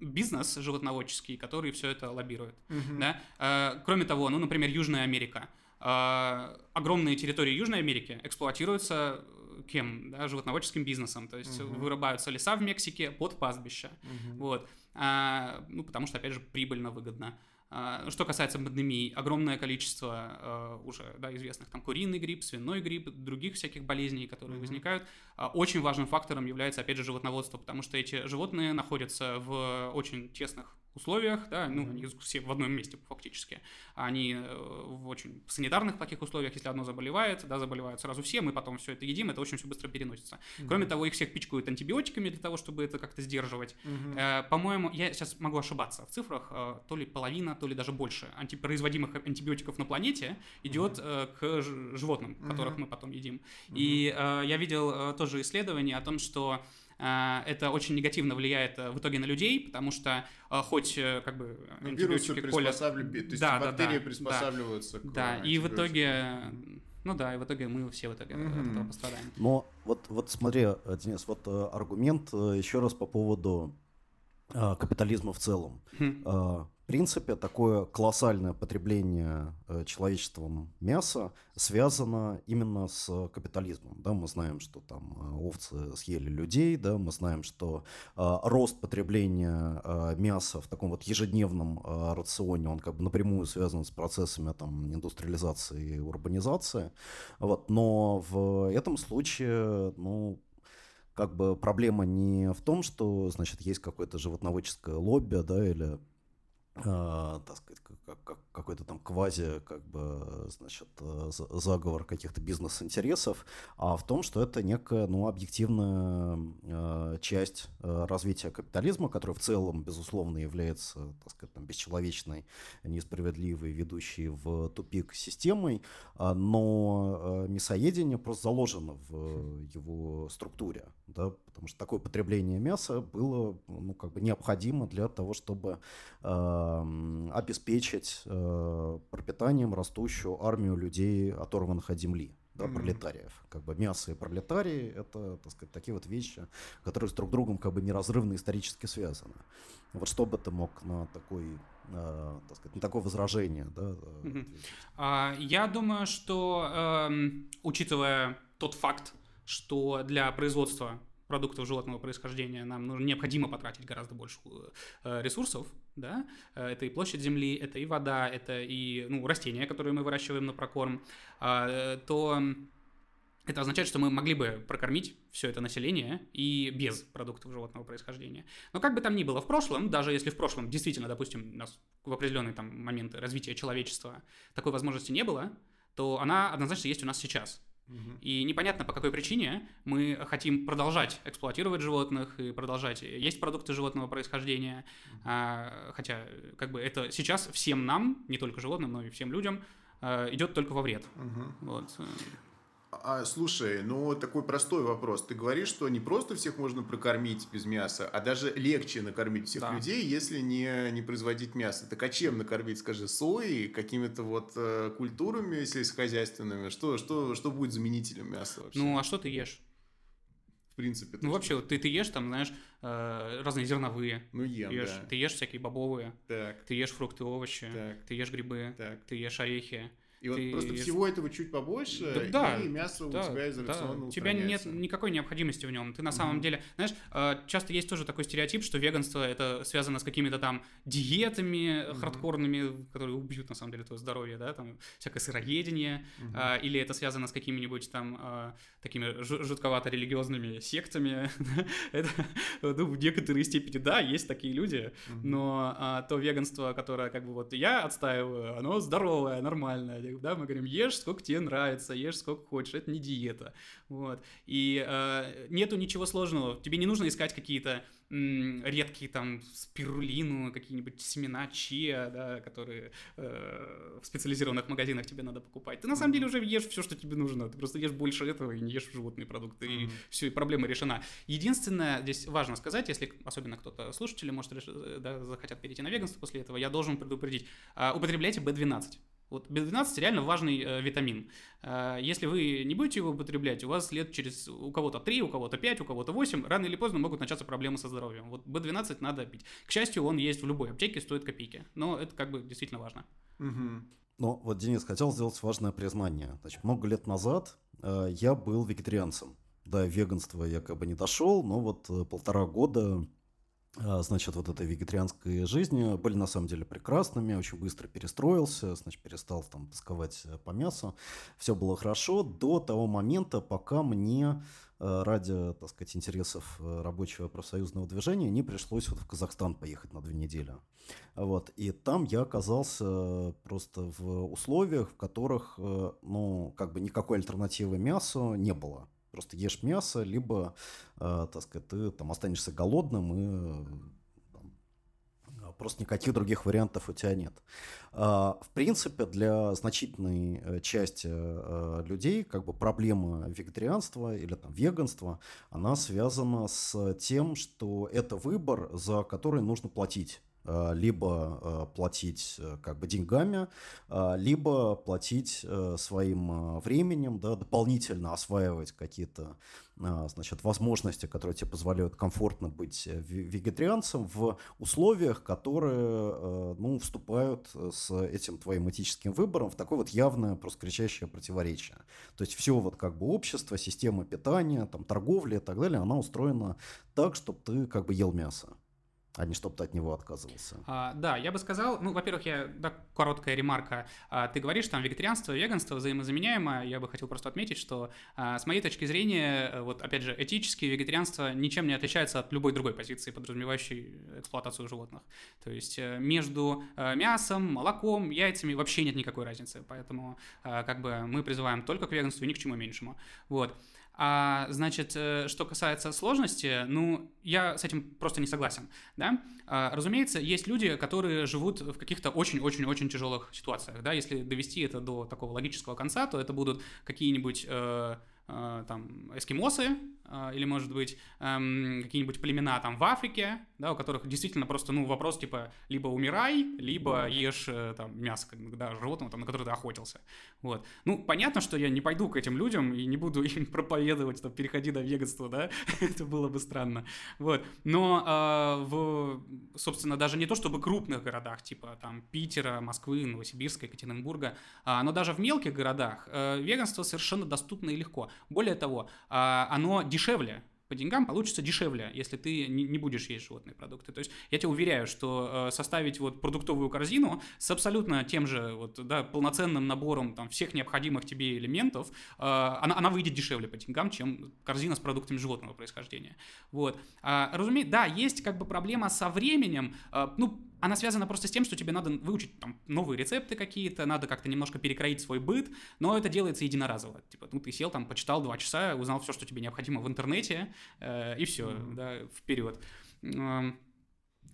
бизнес животноводческий, который все это лоббирует. Угу. Да? Кроме того, ну, например, Южная Америка. Огромные территории Южной Америки эксплуатируются кем? Да, животноводческим бизнесом. То есть угу. вырубаются леса в Мексике под пастбища. Угу. Вот. А, ну, потому что, опять же, прибыльно, выгодно. А, что касается пандемии, огромное количество а, уже да, известных там куриный грипп, свиной грипп, других всяких болезней, которые mm-hmm. возникают. Очень важным фактором является, опять же, животноводство, потому что эти животные находятся в очень тесных условиях, да, ну, они все в одном месте фактически. Они э, в очень санитарных таких условиях, если одно заболевает, да, заболевают сразу все, мы потом все это едим, это очень все быстро переносится. Mm-hmm. Кроме того, их всех пичкают антибиотиками для того, чтобы это как-то сдерживать. Mm-hmm. По-моему, я сейчас могу ошибаться в цифрах, э, то ли половина, то ли даже больше антипроизводимых антибиотиков на планете идет mm-hmm. к животным, которых mm-hmm. мы потом едим. Mm-hmm. И я видел тоже исследование о том, что это очень негативно влияет э, в итоге на людей, потому что э, хоть э, как бы ну, антибиотики колят... то есть да, бактерии да, приспосабливаются да, к Да, и в итоге ну да, и в итоге мы все в итоге mm-hmm. от этого пострадаем. Но вот, вот смотри, Денис, вот аргумент еще раз по поводу капитализма в целом. Mm-hmm принципе, такое колоссальное потребление э, человечеством мяса связано именно с капитализмом. Да, мы знаем, что там э, овцы съели людей, да, мы знаем, что э, рост потребления мяса в таком вот ежедневном рационе, он как бы напрямую связан с процессами там, индустриализации и урбанизации. Вот, но в этом случае, ну, как бы проблема не в том, что, значит, есть какое-то животноводческое лобби, да, или а, так сказать, как, как, какой-то там квази, как бы, значит, э, заговор каких-то бизнес-интересов, а в том, что это некая, ну, объективная э, часть э, развития капитализма, которая в целом, безусловно, является, так сказать, там, бесчеловечной, несправедливой, ведущей в тупик системой, э, но э, мясоедение просто заложено в его структуре, да, потому что такое потребление мяса было, ну, как бы необходимо для того, чтобы э, обеспечить э, пропитанием растущую армию людей, оторванных от земли, да, mm-hmm. пролетариев. Как бы мясо и пролетарии — это, так сказать, такие вот вещи, которые с друг другом как бы неразрывно исторически связаны. Вот что бы ты мог на такой э, так сказать, на такое возражение, да? Mm-hmm. А, я думаю, что, э, учитывая тот факт, что для производства продуктов животного происхождения нам нужно, необходимо потратить гораздо больше э, ресурсов, да, э, это и площадь земли, это и вода, это и ну, растения, которые мы выращиваем на прокорм, а, э, то это означает, что мы могли бы прокормить все это население и без продуктов животного происхождения. Но как бы там ни было в прошлом, даже если в прошлом действительно, допустим, у нас в определенные там моменты развития человечества такой возможности не было, то она однозначно есть у нас сейчас. И непонятно по какой причине мы хотим продолжать эксплуатировать животных и продолжать есть продукты животного происхождения, а, хотя как бы это сейчас всем нам, не только животным, но и всем людям а, идет только во вред. Вот. А, слушай, ну такой простой вопрос. Ты говоришь, что не просто всех можно прокормить без мяса, а даже легче накормить всех да. людей, если не, не производить мясо. Так а чем накормить, скажи, соей, какими-то вот э, культурами сельскохозяйственными? Что, что, что будет заменителем мяса вообще? Ну, а что ты ешь? В принципе. Ну, вообще, ты, ты ешь там, знаешь, э, разные зерновые. Ну, ем, ешь, да. Ты ешь всякие бобовые. Так. Ты ешь фрукты, овощи. Так. Ты ешь грибы. Так. Ты ешь орехи И вот Ты- просто всего этого чуть побольше, Да, да, и мясо у Да, тебя из да. рациона У тебя нет никакой необходимости в нем. Ты на самом деле, знаешь, э, часто есть тоже такой стереотип, что веганство это связано с какими-то там диетами Мгм. хардкорными, которые убьют на самом деле твое здоровье, да, там всякое сыроедение, а, или это связано с какими-нибудь там а, такими жу- жутковато-религиозными сектами. это, ну, в некоторой степени, да, есть такие люди, Мгм. но а, то веганство, которое как бы вот я отстаиваю, оно здоровое, нормальное. Да, мы говорим, ешь сколько тебе нравится, ешь сколько хочешь, это не диета. Вот. И э, нету ничего сложного. Тебе не нужно искать какие-то м, редкие там спирулину, какие-нибудь семена чиа, да, которые э, в специализированных магазинах тебе надо покупать. Ты на самом деле уже ешь все, что тебе нужно. Ты просто ешь больше этого и не ешь животные продукты. И все, и проблема решена. Единственное, здесь важно сказать, если особенно кто-то слушатели, может, э, да, захотят перейти на веганство после этого, я должен предупредить. А, употребляйте B12. Вот B12 реально важный э, витамин. А, если вы не будете его употреблять, у вас лет через у кого-то 3, у кого-то 5, у кого-то 8, рано или поздно могут начаться проблемы со здоровьем. Вот B12 надо пить. К счастью, он есть в любой аптеке, стоит копейки. Но это как бы действительно важно. Мгм. Но вот Денис хотел сделать важное признание. Значит, много лет назад э, я был вегетарианцем. До веганства я как бы не дошел, но вот э, полтора года э, значит, вот этой вегетарианской жизни были на самом деле прекрасными, очень быстро перестроился, значит, перестал там тосковать э, по мясу. Все было хорошо до того момента, пока мне э, ради, так сказать, интересов э, рабочего профсоюзного движения не пришлось вот в Казахстан поехать на две недели. Вот. И там я оказался просто в условиях, в которых, ну, как бы никакой альтернативы мясу не было. Просто ешь мясо, либо, э, так сказать, ты там останешься голодным и э, там, э, просто никаких других вариантов у тебя нет. А, В принципе, для значительной э, части э, людей как бы проблема вегетарианства или там веганства, она связана с тем, что это выбор, за который нужно платить э, либо э, платить э, как бы деньгами, э, либо платить э, своим э, временем, да, дополнительно осваивать какие-то э, значит, возможности, которые тебе позволяют комфортно быть э, ве- вегетарианцем в условиях, которые э, ну, вступают э, с этим твоим этическим выбором в такое вот явное, просто кричащее противоречие. То есть все вот как бы общество, система питания, там, торговля и так далее, она устроена так, чтобы ты как бы ел мясо а не чтобы ты от него отказывался. А, да, я бы сказал, ну, во-первых, я, да, короткая ремарка. А, ты говоришь, там, вегетарианство, веганство взаимозаменяемо. Я бы хотел просто отметить, что, а, с моей точки зрения, э, вот, опять же, этически вегетарианство ничем не отличается от любой другой позиции, подразумевающей эксплуатацию животных. То есть э, между э, мясом, молоком, яйцами вообще нет никакой разницы. Поэтому, э, как бы, мы призываем только к веганству и ни к чему меньшему. Вот. А, значит, э, что касается сложности, ну, я с этим просто не согласен, да. А, разумеется, есть люди, которые живут в каких-то очень-очень-очень тяжелых ситуациях, да. Если довести это до такого логического конца, то это будут какие-нибудь э, э, там эскимосы или, может быть, эм, какие-нибудь племена там в Африке, да, у которых действительно просто, ну, вопрос типа либо умирай, либо ешь э, там мясо, да, животного, там, на которое ты охотился. Вот. Ну, понятно, что я не пойду к этим людям и не буду им проповедовать, что переходи на веганство, да, это было бы странно. Вот. Но э, в, собственно, даже не то чтобы крупных городах, типа там Питера, Москвы, Новосибирска, Екатеринбурга, а, но даже в мелких городах э, веганство совершенно доступно и легко. Более того, а, оно дешевле, по деньгам получится дешевле, если ты не, будешь есть животные продукты. То есть я тебе уверяю, что э, составить вот продуктовую корзину с абсолютно тем же вот, да, полноценным набором там, всех необходимых тебе элементов, э, она, она выйдет дешевле по деньгам, чем корзина с продуктами животного происхождения. Вот. А, разумеется, да, есть как бы проблема со временем, э, ну, она связана просто с тем, что тебе надо выучить там, новые рецепты какие-то, надо как-то немножко перекроить свой быт, но это делается единоразово. Типа, ну, ты сел там, почитал два часа, узнал все, что тебе необходимо в интернете, э, и все, Мгм. да, вперед.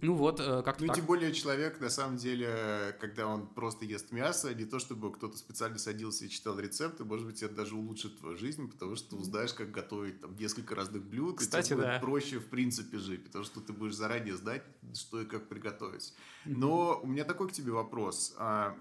Ну вот, э, как-то Ну, так. тем более человек, на самом деле, когда он просто ест мясо, не то чтобы кто-то специально садился и читал рецепты, может быть, это даже улучшит твою жизнь, потому что ты узнаешь, как готовить там несколько разных блюд, Кстати, и тебе будет да. проще, в принципе, жить, потому что ты будешь заранее знать, что и как приготовить. Но у меня такой к тебе вопрос. А,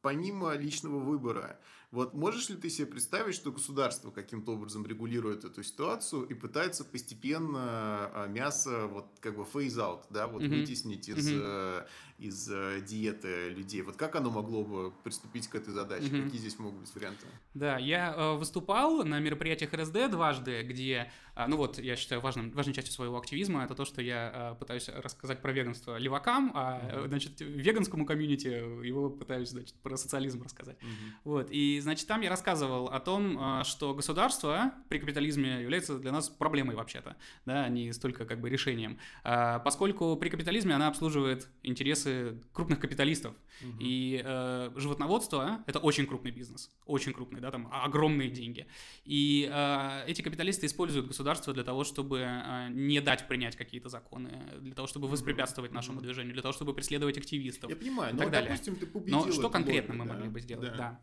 помимо личного выбора, вот можешь ли ты себе представить, что государство каким-то образом регулирует эту ситуацию и пытается постепенно а, мясо вот как бы phase out, да, вот mm-hmm. вытеснить из, mm-hmm. Из э, диеты людей? Вот как оно могло бы приступить к этой задаче? Mm-hmm. Какие здесь могут быть варианты? Да, я э, выступал на мероприятиях РСД дважды, где, э, ну вот, я считаю, важным, важной частью своего активизма это то, что я э, пытаюсь рассказать про веганство левакам, а, mm-hmm. значит, веганскому комьюнити его пытаюсь, значит, про социализм рассказать. Mm-hmm. Вот, и значит, там я рассказывал о том, а, что государство при капитализме является для нас проблемой вообще-то, да, а не столько как бы решением, а, поскольку при капитализме она обслуживает интересы крупных капиталистов, угу. и э, животноводство — это очень крупный бизнес, очень крупный, да, там огромные деньги, и э, эти капиталисты используют государство для того, чтобы э, не дать принять какие-то законы, для того, чтобы воспрепятствовать нашему движению, для того, чтобы преследовать активистов. Я понимаю, и но, так далее. допустим, ты победил Но что конкретно мы да, могли бы сделать? Да. да.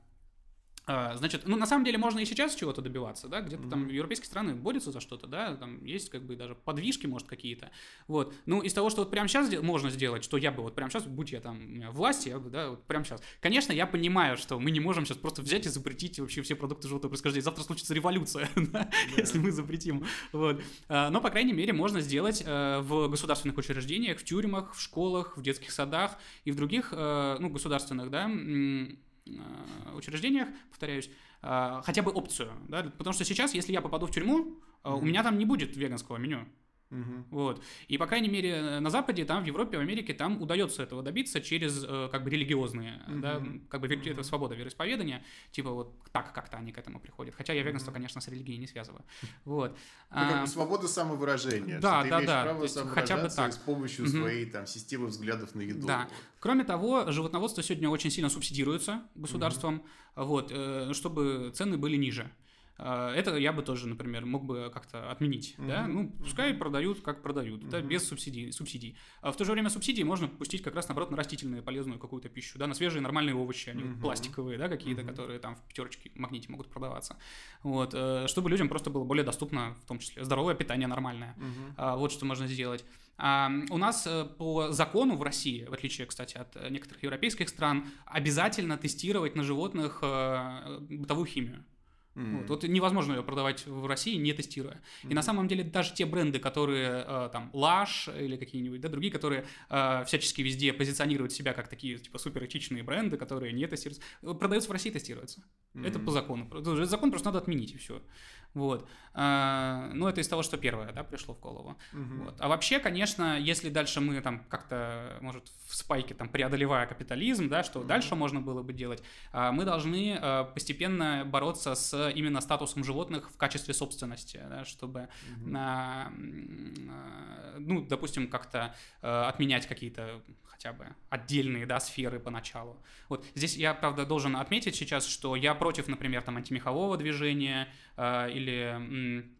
А, значит, ну, на самом деле, можно и сейчас чего-то добиваться, да, где-то mm-hmm. там европейские страны борются за что-то, да, там есть как бы даже подвижки, может, какие-то, вот. Ну, из того, что вот прямо сейчас можно сделать, что я бы вот прямо сейчас, будь я там власти, я бы, да, вот прямо сейчас. Конечно, я понимаю, что мы не можем сейчас просто взять и запретить вообще все продукты животного происхождения. Завтра случится революция, да, если мы запретим, вот. А, но, по крайней мере, можно сделать э, в государственных учреждениях, в тюрьмах, в школах, в детских садах и в других, э, ну, государственных, да, учреждениях, повторяюсь, э, хотя бы опцию, да, потому что сейчас, если я попаду в тюрьму, mm-hmm. у меня там не будет веганского меню. Угу. Вот. И, по крайней мере, на Западе, там, в Европе, в Америке, там удается этого добиться через, э, как бы, религиозные, угу. да, как бы, это свобода вероисповедания, типа, вот так как-то они к этому приходят. Хотя я веганство, конечно, с религией не связываю. Вот. Ну, как бы а, свобода самовыражения. Да, ты да, да. право хотя бы так. с помощью угу. своей, там, системы взглядов на еду. Да. Кроме того, животноводство сегодня очень сильно субсидируется государством, угу. вот, э, чтобы цены были ниже. А, это я бы тоже, например, мог бы как-то отменить, mm-hmm. да, ну, пускай mm-hmm. продают, как продают, mm-hmm. да, без субсидий, субсидий. А в то же время субсидии можно пустить как раз, наоборот, на растительную полезную какую-то пищу, да, на свежие нормальные овощи, а не mm-hmm. пластиковые, да, какие-то, mm-hmm. которые там в пятерочке магните могут продаваться. Вот, э, чтобы людям просто было более доступно, в том числе, здоровое питание нормальное. Mm-hmm. Вот что можно сделать. А у нас э, по закону в России, в отличие, кстати, от некоторых европейских стран, обязательно тестировать на животных э, бытовую химию. Mm. Вот, вот невозможно ее продавать в России, не тестируя. Mm. И на самом деле даже те бренды, которые э, там Lush или какие-нибудь, да, другие, которые э, всячески везде позиционируют себя как такие типа супер этичные бренды, которые не тестируются, продаются в России, тестируются. Mm. Это по закону. Закон просто надо отменить и все. Вот. А, ну, это из того, что первое, да, пришло в голову. Угу. Вот. А вообще, конечно, если дальше мы там как-то, может, в спайке там преодолевая капитализм, да, что угу. дальше можно было бы делать, а, мы должны а, постепенно бороться с именно статусом животных в качестве собственности, да, чтобы, угу. ну, допустим, как-то отменять какие-то хотя бы отдельные, да, сферы поначалу. Вот здесь я, правда, должен отметить сейчас, что я против, например, там антимехового движения или м,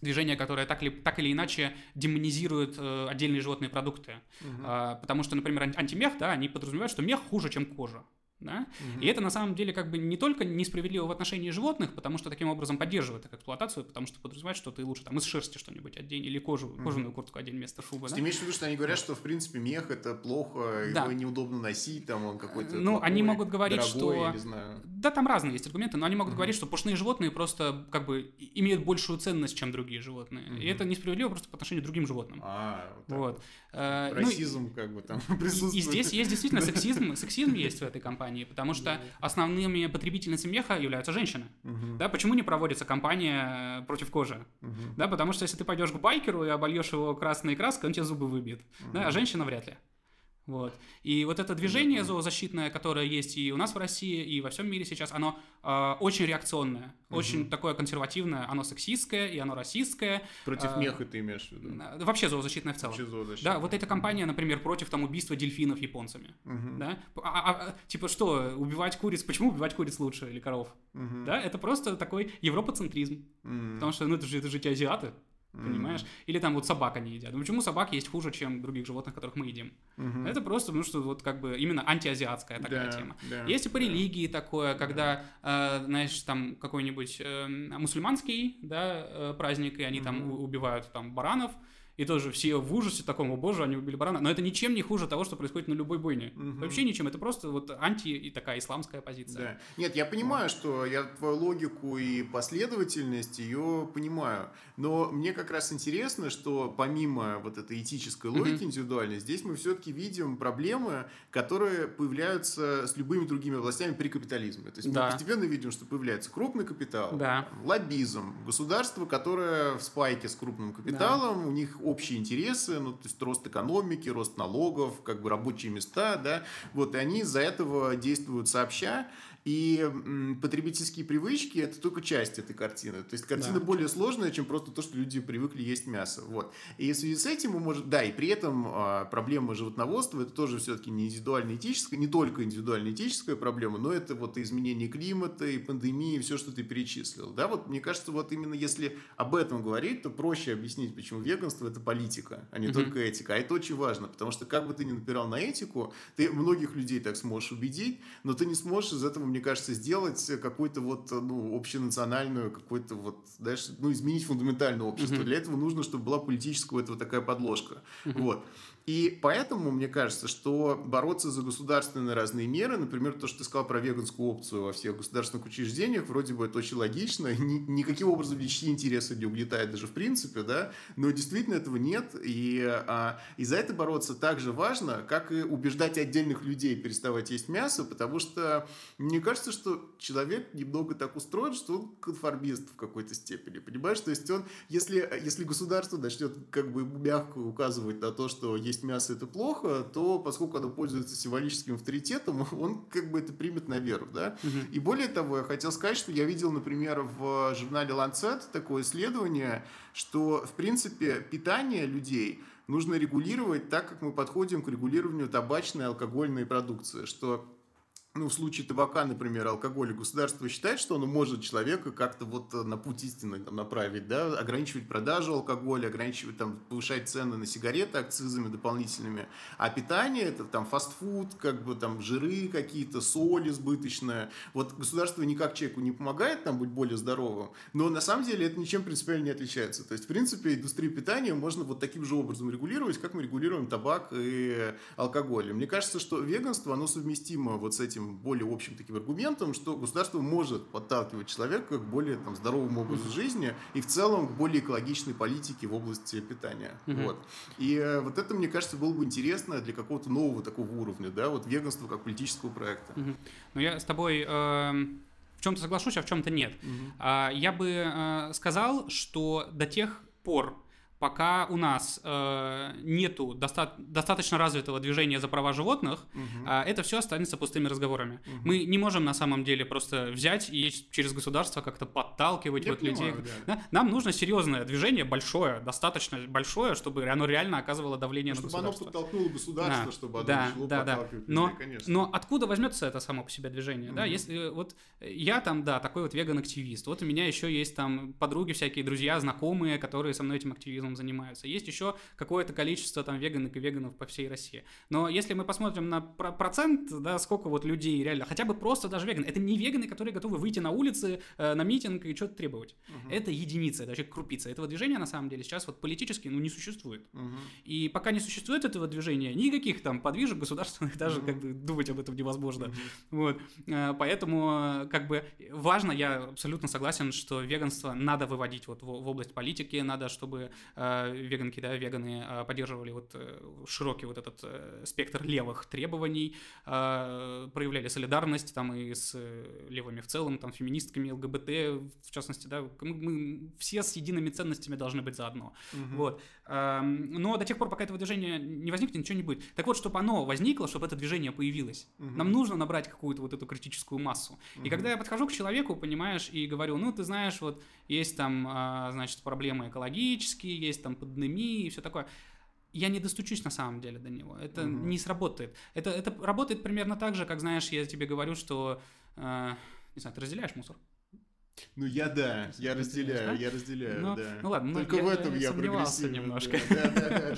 движения, которое так, ли, так или иначе демонизирует э, отдельные животные продукты. Угу. Э, потому что, например, антимех, да, они подразумевают, что мех хуже, чем кожа. Да? Угу. И это на самом деле как бы не только несправедливо в отношении животных, потому что таким образом поддерживает их эксплуатацию, потому что подразумевает, что ты лучше там из шерсти что-нибудь одень или кожу, угу. кожаную куртку одень вместо шубы. Ты да? имеешь в виду, что они говорят, что в принципе мех это плохо, да. его неудобно носить, там он какой-то. Ну, плохой, они могут говорить, дорогой, что. Я не знаю. Да, там разные есть аргументы, но они могут угу. говорить, что пушные животные просто как бы имеют большую ценность, чем другие животные. Угу. И это несправедливо просто по отношению к другим животным. А, вот. вот. Э, ну, Расизм ну, как бы там присутствует. И здесь есть действительно сексизм, сексизм есть в этой компании, потому что основными потребительницами меха являются женщины. Угу. Да, почему не проводится кампания э, против кожи? Угу. Да, потому что если ты пойдешь к байкеру и обольешь его красной краской, он тебе зубы выбьет. Угу. Да, а женщина вряд ли. Вот. И вот это движение mm-hmm. зоозащитное, которое есть и у нас в России, и во всем мире сейчас, оно э, очень реакционное, mm-hmm. очень такое консервативное, оно сексистское и оно расистское. Против э, меха ты имеешь в виду? Вообще зоозащитное в целом. Вообще зоозащитное. Да, вот эта компания, например, против там убийства дельфинов японцами. Mm-hmm. Да? А, а, а, типа что, убивать куриц, почему убивать куриц лучше или коров? Mm-hmm. Да, это просто такой европоцентризм. Mm-hmm. Потому что, ну, это же, это же эти азиаты. Понимаешь? Mm-hmm. Или там вот собак они едят. Ну почему собак есть хуже, чем других животных, которых мы едим? Mm-hmm. Это просто, ну что вот как бы именно антиазиатская такая да, тема. Да, есть и по религии такое, когда, э, знаешь, там какой-нибудь э, мусульманский, да, э, праздник, и они mm-hmm. там убивают там баранов, И тоже все в ужасе таком, о боже, они убили барана. Но это ничем не хуже того, что происходит на любой бойне. Угу. Вообще ничем. Это просто вот анти и такая исламская позиция. Да. Нет, я понимаю, что я твою логику и последовательность ее понимаю. Но мне как раз интересно, что помимо вот этой этической логики угу. индивидуальной, здесь мы все-таки видим проблемы, которые появляются с любыми другими областями при капитализме. То есть да. мы постепенно видим, что появляется крупный капитал, да. лоббизм, государство, которое в спайке с крупным капиталом, да. у них общие интересы, ну, то есть рост экономики, рост налогов, как бы рабочие места, да, вот, и они из-за этого действуют сообща, и потребительские привычки – это только часть этой картины. То есть картина да. более сложная, чем просто то, что люди привыкли есть мясо. Вот. И в связи с этим мы можем… Да, и при этом а, проблема животноводства – это тоже все-таки не индивидуально-этическая, не только индивидуально-этическая проблема, но это вот и изменение климата, и пандемии, и все, что ты перечислил. Да, вот мне кажется, вот именно если об этом говорить, то проще объяснить, почему веганство – это политика, а не mm-hmm. только этика. А это очень важно, потому что как бы ты ни напирал на этику, ты многих людей так сможешь убедить, но ты не сможешь из этого мне кажется, сделать какую-то вот, ну, общенациональную, какой-то вот, знаешь, ну, изменить фундаментальное общество. Mm-hmm. Для этого нужно, чтобы была политическая вот, вот такая подложка. Mm-hmm. Вот. И поэтому, мне кажется, что бороться за государственные разные меры, например, то, что ты сказал про веганскую опцию во всех государственных учреждениях, вроде бы это очень логично, ни, никаким образом личные интересы не угнетает даже в принципе, да, но действительно этого нет, и, а, и за это бороться так же важно, как и убеждать отдельных людей переставать есть мясо, потому что мне кажется, что человек немного так устроен, что он конформист в какой-то степени, понимаешь, то есть он, если, если государство начнет как бы мягко указывать на то, что есть есть мясо это плохо, то поскольку оно пользуется символическим авторитетом, он как бы это примет на веру, да. Угу. И более того, я хотел сказать, что я видел, например, в журнале Lancet такое исследование, что, в принципе, питание людей нужно регулировать так, как мы подходим к регулированию табачной и алкогольной продукции, что ну, в случае табака, например, алкоголя, государство считает, что оно может человека как-то вот э, на путь истины там, направить, да, ограничивать продажу алкоголя, ограничивать, там, повышать цены на сигареты акцизами дополнительными. А питание, это там фастфуд, как бы там жиры какие-то, соль избыточная. Вот государство никак человеку не помогает там быть более здоровым, но на самом деле это ничем принципиально не отличается. То есть, в принципе, индустрию питания можно вот таким же образом регулировать, как мы регулируем табак и алкоголь. Мне кажется, что веганство, оно совместимо вот с этим этим более общим таким аргументом, что государство может подталкивать человека к более там, здоровому образу жизни и в целом к более экологичной политике в области питания. Угу. Вот. И э, вот это, мне кажется, было бы интересно для какого-то нового такого уровня, да, вот веганства как политического проекта. Угу. Ну, я с тобой... Э в чем-то соглашусь, а в чем-то нет. Угу. Я бы э, сказал, что до тех пор, пока у нас э, нету доста- достаточно развитого движения за права животных, угу. э, это все останется пустыми разговорами. Угу. Мы не можем на самом деле просто взять и через государство как-то подталкивать Я вот понимаю, людей. Да. Нам нужно серьезное движение, большое, достаточно большое, чтобы оно реально оказывало давление чтобы на государство. Чтобы оно подтолкнуло государство, да. чтобы оно да, начало да, подталкивать да. Но, людей, конечно. Но откуда возьмется это само по себе движение? Угу. Да, если вот я там, да, такой вот веган-активист, вот у меня еще есть там подруги всякие, друзья, знакомые, которые со мной этим активизмом занимаются. Есть еще какое-то количество там веганок и веганов по всей России. Но если мы посмотрим на про- процент, да, сколько вот людей реально, хотя бы просто даже веганы, это не веганы, которые готовы выйти на улицы, э, на митинг и что-то требовать. Угу. Это единица, это вообще крупица. Этого движения на самом деле сейчас вот политически ну, не существует. Угу. И пока не существует этого движения, никаких там подвижек государственных даже угу. как бы думать об этом невозможно. Угу. Вот. Э, поэтому как бы важно, я абсолютно согласен, что веганство надо выводить вот в, в область политики, надо, чтобы э, Э, веганки, да, веганы э, поддерживали вот э, широкий вот этот спектр левых требований, проявляли солидарность там и с левыми в целом, там, феминистками, ЛГБТ, в частности, да, мы, мы все с едиными ценностями должны быть заодно. Угу. Вот. Но до тех пор, пока этого движения не возникнет, ничего не будет. Так вот, чтобы оно возникло, чтобы это движение появилось, угу. нам нужно набрать какую-то вот эту критическую массу. Угу. И когда я подхожу к человеку, понимаешь, и говорю, ну, ты знаешь, вот есть там, значит, проблемы экологические, есть там пандемии и все такое. Я не достучусь на самом деле до него. Это угу. не сработает. Это, это работает примерно так же, как, знаешь, я тебе говорю, что, э, не знаю, ты разделяешь мусор? Ну я да, я разделяю, я разделяю, ну, да. Ну ладно, только ну, в этом я, я сомневался немножко. Да, да, да,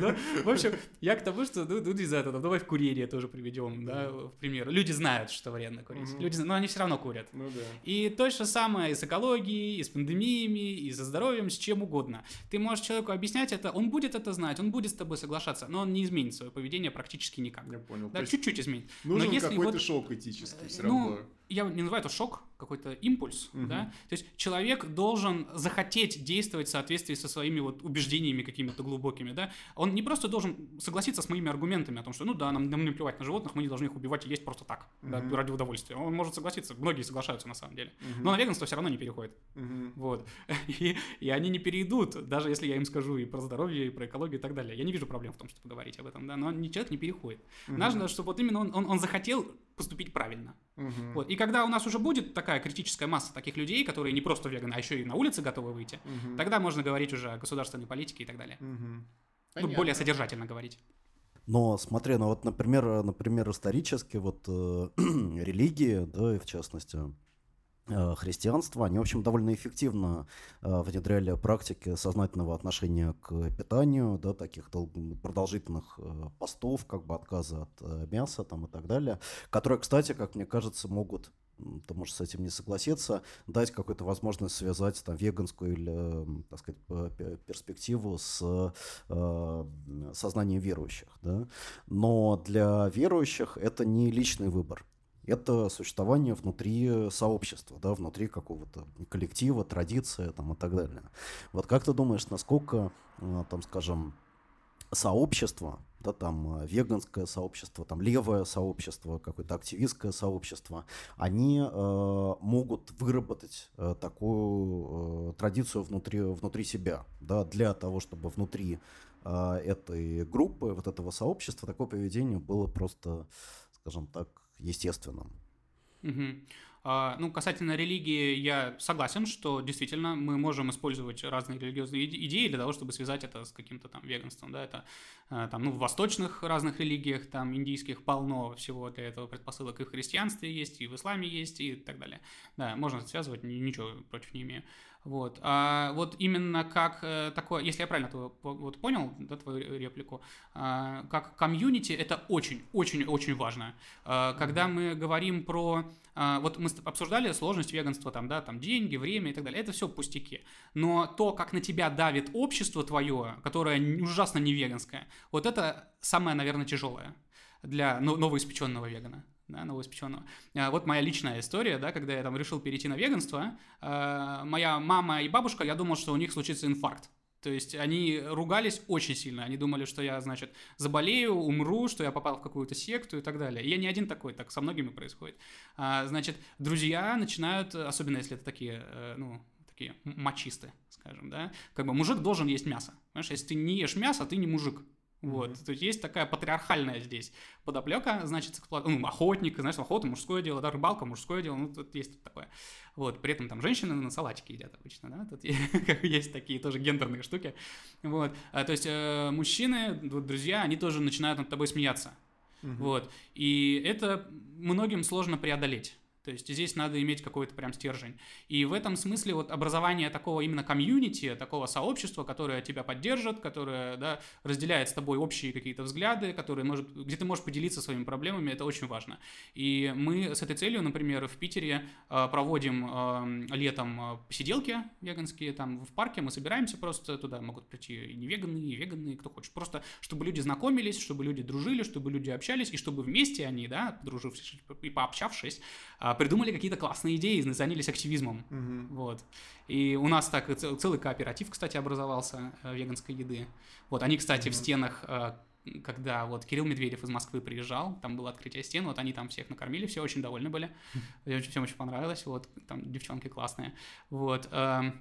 ну, в общем, я к тому, что ну, ну не знаю, давай в курение тоже приведем, да, в пример. Люди знают, что вредно курить. Люди, но они все равно курят. Ну да. И то же самое и с экологией, и с пандемиями, и со здоровьем, с чем угодно. Ты можешь человеку объяснять это, он будет это знать, он будет с тобой соглашаться, но он не изменит свое поведение практически никак. Я понял. Да, чуть-чуть изменит. Нужен какой-то шок этический все ну, равно я не называю это шок, какой-то импульс, угу. да, то есть человек должен захотеть действовать в соответствии со своими вот убеждениями какими-то глубокими, да, он не просто должен согласиться с моими аргументами о том, что, ну да, нам, нам не плевать на животных, мы не должны их убивать и есть просто так, угу. да, ради удовольствия, он может согласиться, многие соглашаются на самом деле, угу. но на веганство все равно не переходит, угу. вот, и, и они не перейдут, даже если я им скажу и про здоровье, и про экологию и так далее, я не вижу проблем в том, чтобы говорить об этом, да, но человек не переходит, угу. нужно, чтобы вот именно он, он, он захотел поступить правильно. Угу. Вот. И когда у нас уже будет такая критическая масса таких людей, которые не просто веганы, а еще и на улице готовы выйти, угу. тогда можно говорить уже о государственной политике и так далее. Угу. Ну, более содержательно говорить. Но смотри, ну вот, например, например, исторически вот э, религии, да, и в частности, христианства, они, в общем, довольно эффективно э, внедряли практики сознательного отношения к питанию, да, таких продолжительных э, постов, как бы отказа от мяса там, и так далее, которые, кстати, как мне кажется, могут ты можешь с этим не согласиться, дать какую-то возможность связать там веганскую или, так сказать, перспективу с э, сознанием верующих, да. Но для верующих это не личный выбор это существование внутри сообщества, да, внутри какого-то коллектива, традиции там, и так далее. Вот как ты думаешь, насколько, э, там, скажем, сообщество, да, там э, веганское сообщество, там левое сообщество, какое-то активистское сообщество, они э, могут выработать э, такую э, традицию внутри, внутри себя, да, для того, чтобы внутри э, этой группы, вот этого сообщества такое поведение было просто, скажем так, естественным. Угу. А, ну, касательно религии, я согласен, что действительно мы можем использовать разные религиозные идеи для того, чтобы связать это с каким-то там веганством, да, это а, там, ну, в восточных разных религиях, там, индийских полно всего для этого предпосылок, и в христианстве есть, и в исламе есть, и так далее. Да, можно связывать, ничего против не имею. Вот. А вот именно как э, такое, если я правильно твою, вот понял, да, твою реплику, а, как комьюнити, это очень-очень-очень важно. А, когда мы говорим про... А, вот мы обсуждали сложность веганства, там, да, там деньги, время и так далее, это все пустяки. Но то, как на тебя давит общество твое, которое ужасно не веганское, вот это самое, наверное, тяжелое для новоиспеченного вегана да, новоиспеченного. А, вот моя личная история, да, когда я там решил перейти на веганство, а, моя мама и бабушка, я думал, что у них случится инфаркт. То есть они ругались очень сильно. Они думали, что я, значит, заболею, умру, что я попал в какую-то секту и так далее. И я не один такой, так со многими происходит. А, значит, друзья начинают, особенно если это такие, э, ну, такие мачисты, скажем, да, как бы мужик должен есть мясо. Понимаешь, если ты не ешь мясо, ты не мужик. Вот, mm-hmm. то есть есть такая патриархальная здесь подоплека, значит, ну, охотник, знаешь, охота мужское дело, да, рыбалка мужское дело, ну, тут есть такое. Вот, при этом там женщины на салатике едят обычно, да, тут есть такие тоже гендерные штуки. Вот, а, то есть э, мужчины, друзья, они тоже начинают над тобой смеяться. Mm-hmm. Вот, и это многим сложно преодолеть. То есть здесь надо иметь какой-то прям стержень. И в этом смысле вот образование такого именно комьюнити, такого сообщества, которое тебя поддержит, которое да, разделяет с тобой общие какие-то взгляды, которые может, где ты можешь поделиться своими проблемами, это очень важно. И мы с этой целью, например, в Питере э, проводим э, летом э, посиделки веганские, там в парке мы собираемся просто, туда могут прийти и не веганы, и веганные, кто хочет. Просто чтобы люди знакомились, чтобы люди дружили, чтобы люди общались, и чтобы вместе они, да, подружившись и пообщавшись, придумали какие-то классные идеи, занялись активизмом. Угу. Вот. И у нас так целый кооператив, кстати, образовался э, веганской еды. Вот они, кстати, угу. в стенах э, когда вот Кирилл Медведев из Москвы приезжал, там было открытие стен, вот они там всех накормили, все очень довольны были, всем очень понравилось, вот, там девчонки классные, вот, эм,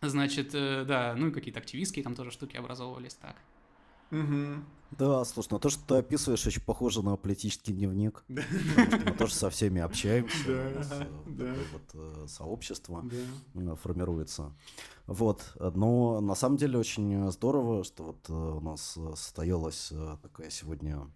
значит, э, да, ну и какие-то активистские там тоже штуки образовывались, так. Угу. Да, слушай, ну то, что ты описываешь, очень похоже на политический дневник. Да. мы тоже со всеми общаемся. Да, да. Вот э, сообщество э, формируется. Вот. Но на самом деле очень здорово, что вот э, у нас состоялась такая сегодня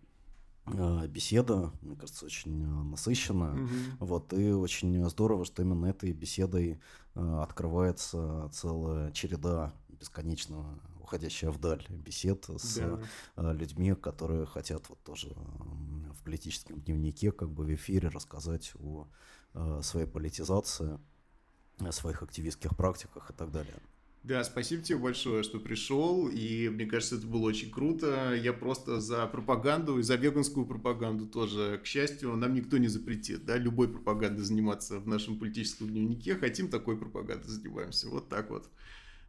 э, беседа, мне кажется, очень насыщенная. Угу. Вот, и очень здорово, что именно этой беседой открывается целая череда бесконечно уходящая вдаль бесед с да. людьми, которые хотят вот тоже в политическом дневнике, как бы в эфире рассказать о своей политизации, о своих активистских практиках и так далее. Да, спасибо тебе большое, что пришел, и мне кажется, это было очень круто. Я просто за пропаганду и за веганскую пропаганду тоже. К счастью, нам никто не запретит, да, любой пропагандой заниматься в нашем политическом дневнике. Хотим такой пропагандой занимаемся. Вот так вот.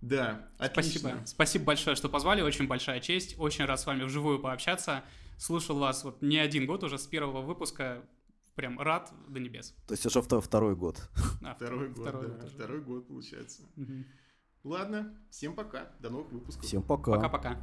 Да, отлично. Спасибо. Спасибо большое, что позвали. Очень большая честь. Очень рад с вами вживую пообщаться. Слушал вас вот не один год уже с первого выпуска. Прям рад до небес. То есть уже второй год. А, второй, год, второй, да. год второй год, получается. Угу. Ладно, всем пока. До новых выпусков. Всем пока. Пока-пока.